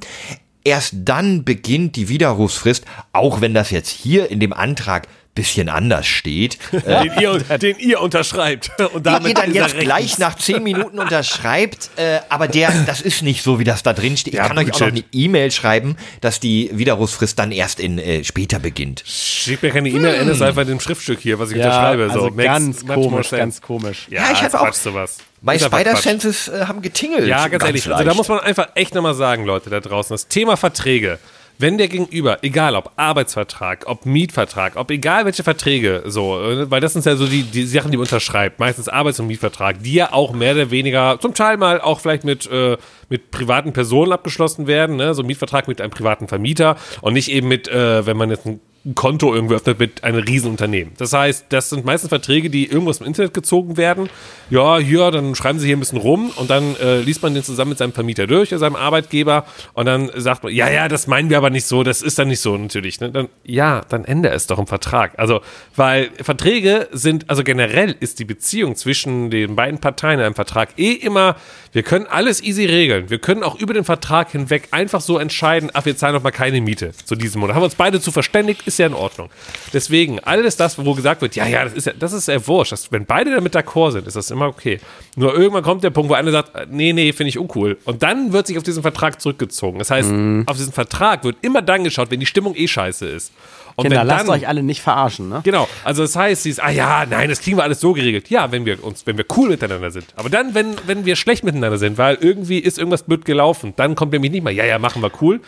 erst dann beginnt die Widerrufsfrist, auch wenn das jetzt hier in dem Antrag bisschen anders steht. Den, ihr, den ihr unterschreibt. Und den damit ihr dann jetzt gleich nach zehn Minuten unterschreibt, äh, aber der, das ist nicht so, wie das da drin steht. Ich Ja, kann euch auch noch eine. E-Mail schreiben, dass die Widerrufsfrist dann erst in äh, später beginnt. Schickt mir keine E-Mail, Hm. einfach in dem Schriftstück hier, was ich unterschreibe. So, also ganz komisch, ganz komisch. Ja, Ja, ich habe auch- sowas. Meine. Spider-Senses äh, haben getingelt. Ja, ganz ehrlich, also da muss man einfach echt nochmal sagen, Leute da draußen, das Thema Verträge, wenn der Gegenüber, egal ob Arbeitsvertrag, ob Mietvertrag, ob egal welche Verträge, so, äh, weil das sind ja so die, die Sachen, die man unterschreibt, meistens Arbeits- und Mietvertrag, die ja auch mehr oder weniger, zum Teil mal auch vielleicht mit, äh, mit privaten Personen abgeschlossen werden, ne? so ein Mietvertrag mit einem privaten Vermieter und nicht eben mit, äh, wenn man jetzt ein ein Konto irgendwie öffnet mit einem Riesenunternehmen. Das heißt, das sind meistens Verträge, die irgendwo aus dem Internet gezogen werden. Ja, hier, dann schreiben sie hier ein bisschen rum und dann äh, liest man den zusammen mit seinem Vermieter durch, seinem Arbeitgeber und dann sagt man, ja, ja, das meinen wir aber nicht so, das ist dann nicht so natürlich. Ne? Dann, ja, dann ändere es doch im Vertrag. Also, weil Verträge sind, also generell ist die Beziehung zwischen den beiden Parteien in einem Vertrag eh immer, wir können alles easy regeln. Wir können auch über den Vertrag hinweg einfach so entscheiden, ach, wir zahlen doch mal keine Miete zu diesem Monat. Haben wir uns beide zu verständigt, ist ja in Ordnung. Deswegen, alles das, wo gesagt wird, ja, ja, das ist ja, das ist ja wurscht. Das, wenn beide damit d'accord sind, ist das immer okay. Nur irgendwann kommt der Punkt, wo einer sagt, nee, nee, finde ich uncool. Und dann wird sich auf diesen Vertrag zurückgezogen. Das heißt, auf diesen Vertrag wird immer dann geschaut, wenn die Stimmung eh scheiße ist. Und Kinder, wenn lasst dann, euch alle nicht verarschen, ne? Genau, also das heißt, sie ist, ah ja, nein, das kriegen wir alles so geregelt. Ja, wenn wir uns, wenn wir cool miteinander sind. Aber dann, wenn, wenn wir schlecht miteinander sind, weil irgendwie ist irgendwas blöd gelaufen, dann kommt nämlich nicht mal, ja, ja, machen wir cool.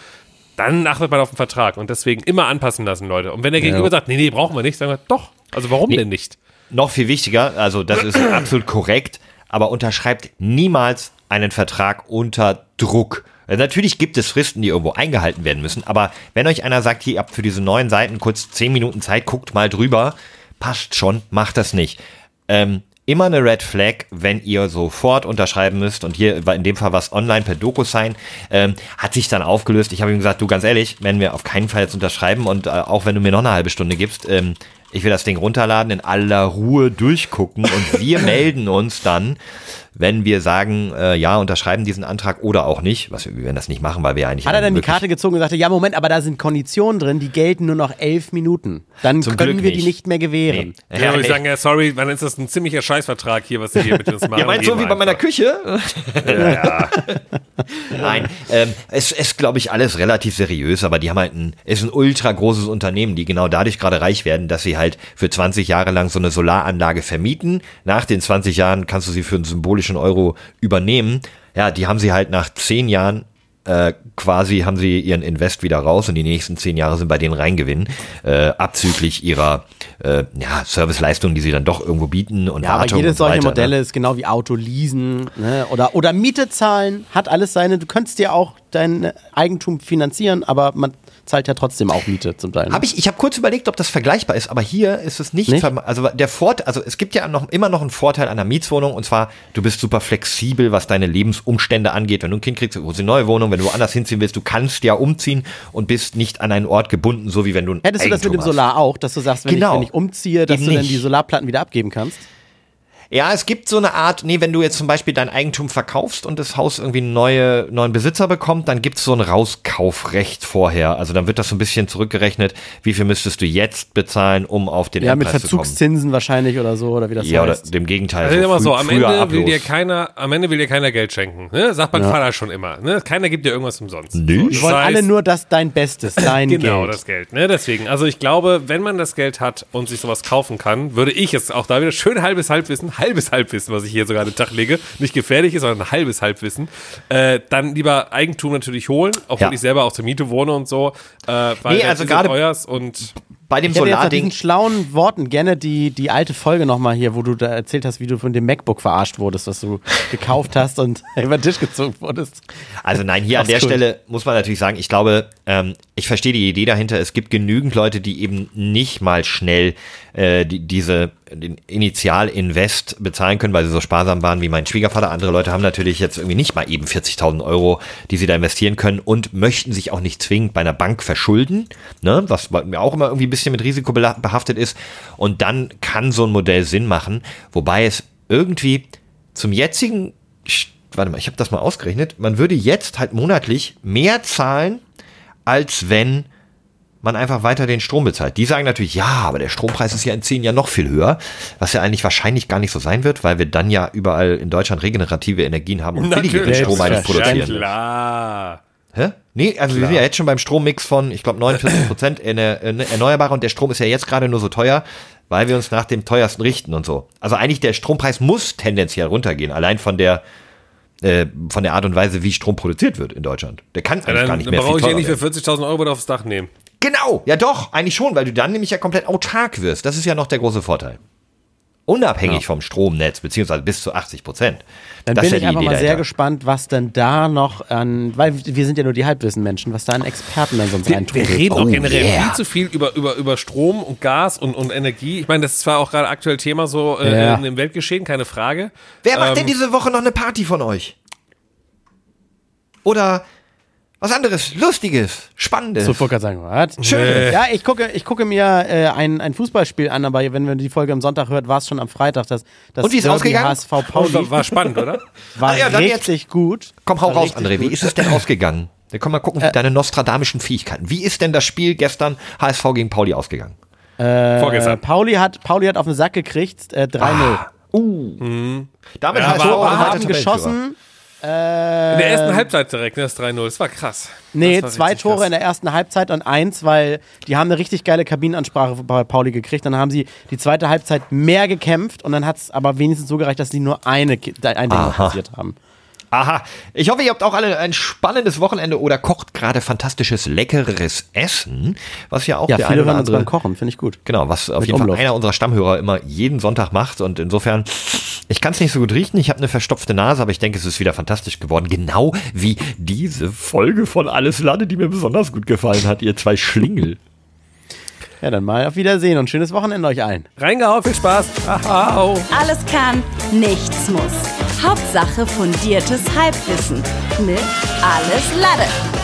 Dann achtet man auf den Vertrag und deswegen immer anpassen lassen, Leute. Und wenn der Gegenüber sagt, nee, nee, brauchen wir nicht, sagen wir, doch. Also warum denn nicht? Noch viel wichtiger, also das ist absolut korrekt, aber unterschreibt niemals einen Vertrag unter Druck. Äh, Natürlich gibt es Fristen, die irgendwo eingehalten werden müssen, aber wenn euch einer sagt, hier, ihr habt für diese neuen Seiten kurz 10 Minuten Zeit, guckt mal drüber, passt schon, macht das nicht. Ähm, immer eine Red Flag, wenn ihr sofort unterschreiben müsst. Und hier war in dem Fall was online per DocuSign, ähm, hat sich dann aufgelöst. Ich habe ihm gesagt, du ganz ehrlich, werden wir auf keinen Fall jetzt unterschreiben und äh, auch wenn du mir noch eine halbe Stunde gibst, ähm, ich will das Ding runterladen, in aller Ruhe durchgucken und wir melden uns dann, wenn wir sagen, äh, ja, unterschreiben diesen Antrag oder auch nicht. Was wir, wir werden das nicht machen, weil wir eigentlich. Hat er dann die Karte gezogen und sagte, ja, Moment, aber da sind Konditionen drin, die gelten nur noch elf Minuten. Dann Zum können Glück wir die nicht. nicht mehr gewähren. Nee. Ja, würde ich sagen, ja, sorry, dann ist das ein ziemlicher Scheißvertrag hier, was sie hier mit uns machen. Ihr meint so wie bei meiner Küche? Nein, ähm, es ist, glaube ich, alles relativ seriös, aber die haben halt ein, ist ein ultra großes Unternehmen, die genau dadurch gerade reich werden, dass sie halt für 20 Jahre lang so eine Solaranlage vermieten. Nach den 20 Jahren kannst du sie für einen symbolischen Euro übernehmen. Ja, die haben sie halt nach 10 Jahren äh, quasi haben sie ihren Invest wieder raus und die nächsten zehn Jahre sind bei denen Reingewinn, äh, abzüglich ihrer äh, ja, Serviceleistungen, die sie dann doch irgendwo bieten und Ja, aber jedes solche weiter, Modelle Ne? ist genau wie Auto leasen ne? oder, oder Miete zahlen, hat alles seine, du könntest dir auch dein Eigentum finanzieren, aber man zahlt ja trotzdem auch Miete zum Teil. ne? Hab ich ich habe kurz überlegt, ob das vergleichbar ist, aber hier ist es nicht. Nicht? Also der Vorteil, also es gibt ja noch immer noch einen Vorteil einer Mietswohnung und zwar du bist super flexibel, was deine Lebensumstände angeht. Wenn du ein Kind kriegst, holst du eine neue Wohnung, wenn du woanders hinziehen willst, du kannst ja umziehen und bist nicht an einen Ort gebunden, so wie wenn du ein Hättest du das mit Eigentum dem Solar auch, dass du sagst, wenn, Genau. ich, wenn ich umziehe, dass Eben du dann nicht. die Solarplatten wieder abgeben kannst? Ja, es gibt so eine Art, nee, wenn du jetzt zum Beispiel dein Eigentum verkaufst und das Haus irgendwie einen neue, neuen Besitzer bekommt, dann gibt's so ein Rauskaufrecht vorher. Also dann wird das so ein bisschen zurückgerechnet, wie viel müsstest du jetzt bezahlen, um auf den Ja, mit Endpreis zu kommen. Verzugszinsen wahrscheinlich oder so, oder wie das Ja, oder heißt. dem Gegenteil. Also immer früh- so, am Ende will Ablos. dir keiner, am Ende will dir keiner Geld schenken. Ne? Sagt mein Vater schon immer. Ne? Keiner gibt dir irgendwas umsonst. Nö. So, das wollen heißt- alle nur das dein Bestes, dein Genau, Geld. das Geld. Ne? Deswegen, also ich glaube, wenn man das Geld hat und sich sowas kaufen kann, würde ich jetzt auch da wieder schön halbes Halbwissen, halbes Halbwissen, was ich hier sogar an den Tag lege, nicht gefährlich ist, sondern ein halbes Halbwissen, äh, dann lieber Eigentum natürlich holen, obwohl Ja. ich selber auch zur Miete wohne und so. Äh, weil Nee, also ist gerade- euers und bei dem Ich hätte Solarding. diesen schlauen Worten gerne die, die alte Folge nochmal hier, wo du da erzählt hast, wie du von dem MacBook verarscht wurdest, was du gekauft hast und über den Tisch gezogen wurdest. Also nein, hier an der gut. Stelle muss man natürlich sagen, ich glaube, ähm, ich verstehe die Idee dahinter. Es gibt genügend Leute, die eben nicht mal schnell äh, die, diese den Initial-Invest bezahlen können, weil sie so sparsam waren wie mein Schwiegervater. Andere Leute haben natürlich jetzt irgendwie nicht mal eben 40.000 Euro, die sie da investieren können und möchten sich auch nicht zwingend bei einer Bank verschulden, ne? was mir auch immer irgendwie ein bisschen mit Risiko behaftet ist. Und dann kann so ein Modell Sinn machen, wobei es irgendwie zum jetzigen warte mal, ich habe das mal ausgerechnet, man würde jetzt halt monatlich mehr zahlen, als wenn man einfach weiter den Strom bezahlt. Die sagen natürlich, ja, aber der Strompreis ist ja in zehn Jahren noch viel höher, was ja eigentlich wahrscheinlich gar nicht so sein wird, weil wir dann ja überall in Deutschland regenerative Energien haben und billigeren Strom eigentlich produzieren. Ja, klar. Hä? Nee, also wir sind ja jetzt schon beim Strommix von, ich glaube, 49 Prozent erneuerbare und der Strom ist ja jetzt gerade nur so teuer, weil wir uns nach dem teuersten richten und so. Also eigentlich der Strompreis muss tendenziell runtergehen, allein von der äh, von der Art und Weise, wie Strom produziert wird in Deutschland. Der kann Ja, eigentlich gar dann nicht dann mehr brauche viel ich ja nicht für werden. 40.000 Euro aufs Dach nehmen. Genau, ja doch, eigentlich schon, weil du dann nämlich ja komplett autark wirst. Das ist ja noch der große Vorteil. Unabhängig vom Stromnetz, beziehungsweise bis zu 80 Prozent. Dann das bin ist ja ich Idee mal sehr gespannt, was denn da noch an, weil wir sind ja nur die Halbwissen-Menschen, was da an Experten dann sonst Wir, wir reden auch Oh, generell yeah. viel zu viel über, über, über Strom und Gas und, und Energie. Ich meine, das ist zwar auch gerade aktuell Thema so äh, Ja. in dem Weltgeschehen, keine Frage. Wer macht Ähm, denn diese Woche noch eine Party von euch? Oder was anderes, Lustiges, Spannendes? So, wollte gerade sagen, was? Schön. Ja, ich gucke, ich gucke mir äh, ein, ein Fußballspiel an, aber wenn man die Folge am Sonntag hört, war es schon am Freitag. Das, das Und wie ist Derby ausgegangen? HSV War, Pauli war spannend, oder? war Ah ja, dann richtig gut. Komm, hau War raus, André. Wie ist es denn ausgegangen? Wir können mal gucken, wie deine nostradamischen Fähigkeiten. Wie ist denn das Spiel gestern HSV gegen Pauli ausgegangen? Äh, Vorgestern. Pauli hat, Pauli hat auf den Sack gekriegt, äh, 3-0. Uh. Damit Ja, HSV aber- auch aber weiter haben Geschossen. In der ersten Halbzeit direkt, ne, das 3-0. Das war krass. Nee, war zwei Tore krass. in der ersten Halbzeit und eins, weil die haben eine richtig geile Kabinenansprache bei Pauli gekriegt. Dann haben sie die zweite Halbzeit mehr gekämpft und dann hat es aber wenigstens so gereicht, dass sie nur eine, ein Ding Aha. kassiert haben. Aha. Ich hoffe, ihr habt auch alle ein spannendes Wochenende oder kocht gerade fantastisches, leckeres Essen, was ja auch Ja, der viele eine oder andere beim Kochen, finde ich gut. Genau, was auf Mit jeden Fall Umlauf. einer unserer Stammhörer immer jeden Sonntag macht. Und insofern, ich kann es nicht so gut riechen. Ich habe eine verstopfte Nase, aber ich denke, es ist wieder fantastisch geworden. Genau wie diese Folge von Alles Lade, die mir besonders gut gefallen hat, ihr zwei Schlingel. Ja, dann mal auf Wiedersehen und schönes Wochenende euch allen. Reingehauen, viel Spaß. Ahau. Alles kann, nichts muss. Hauptsache fundiertes Halbwissen mit Alles Lade.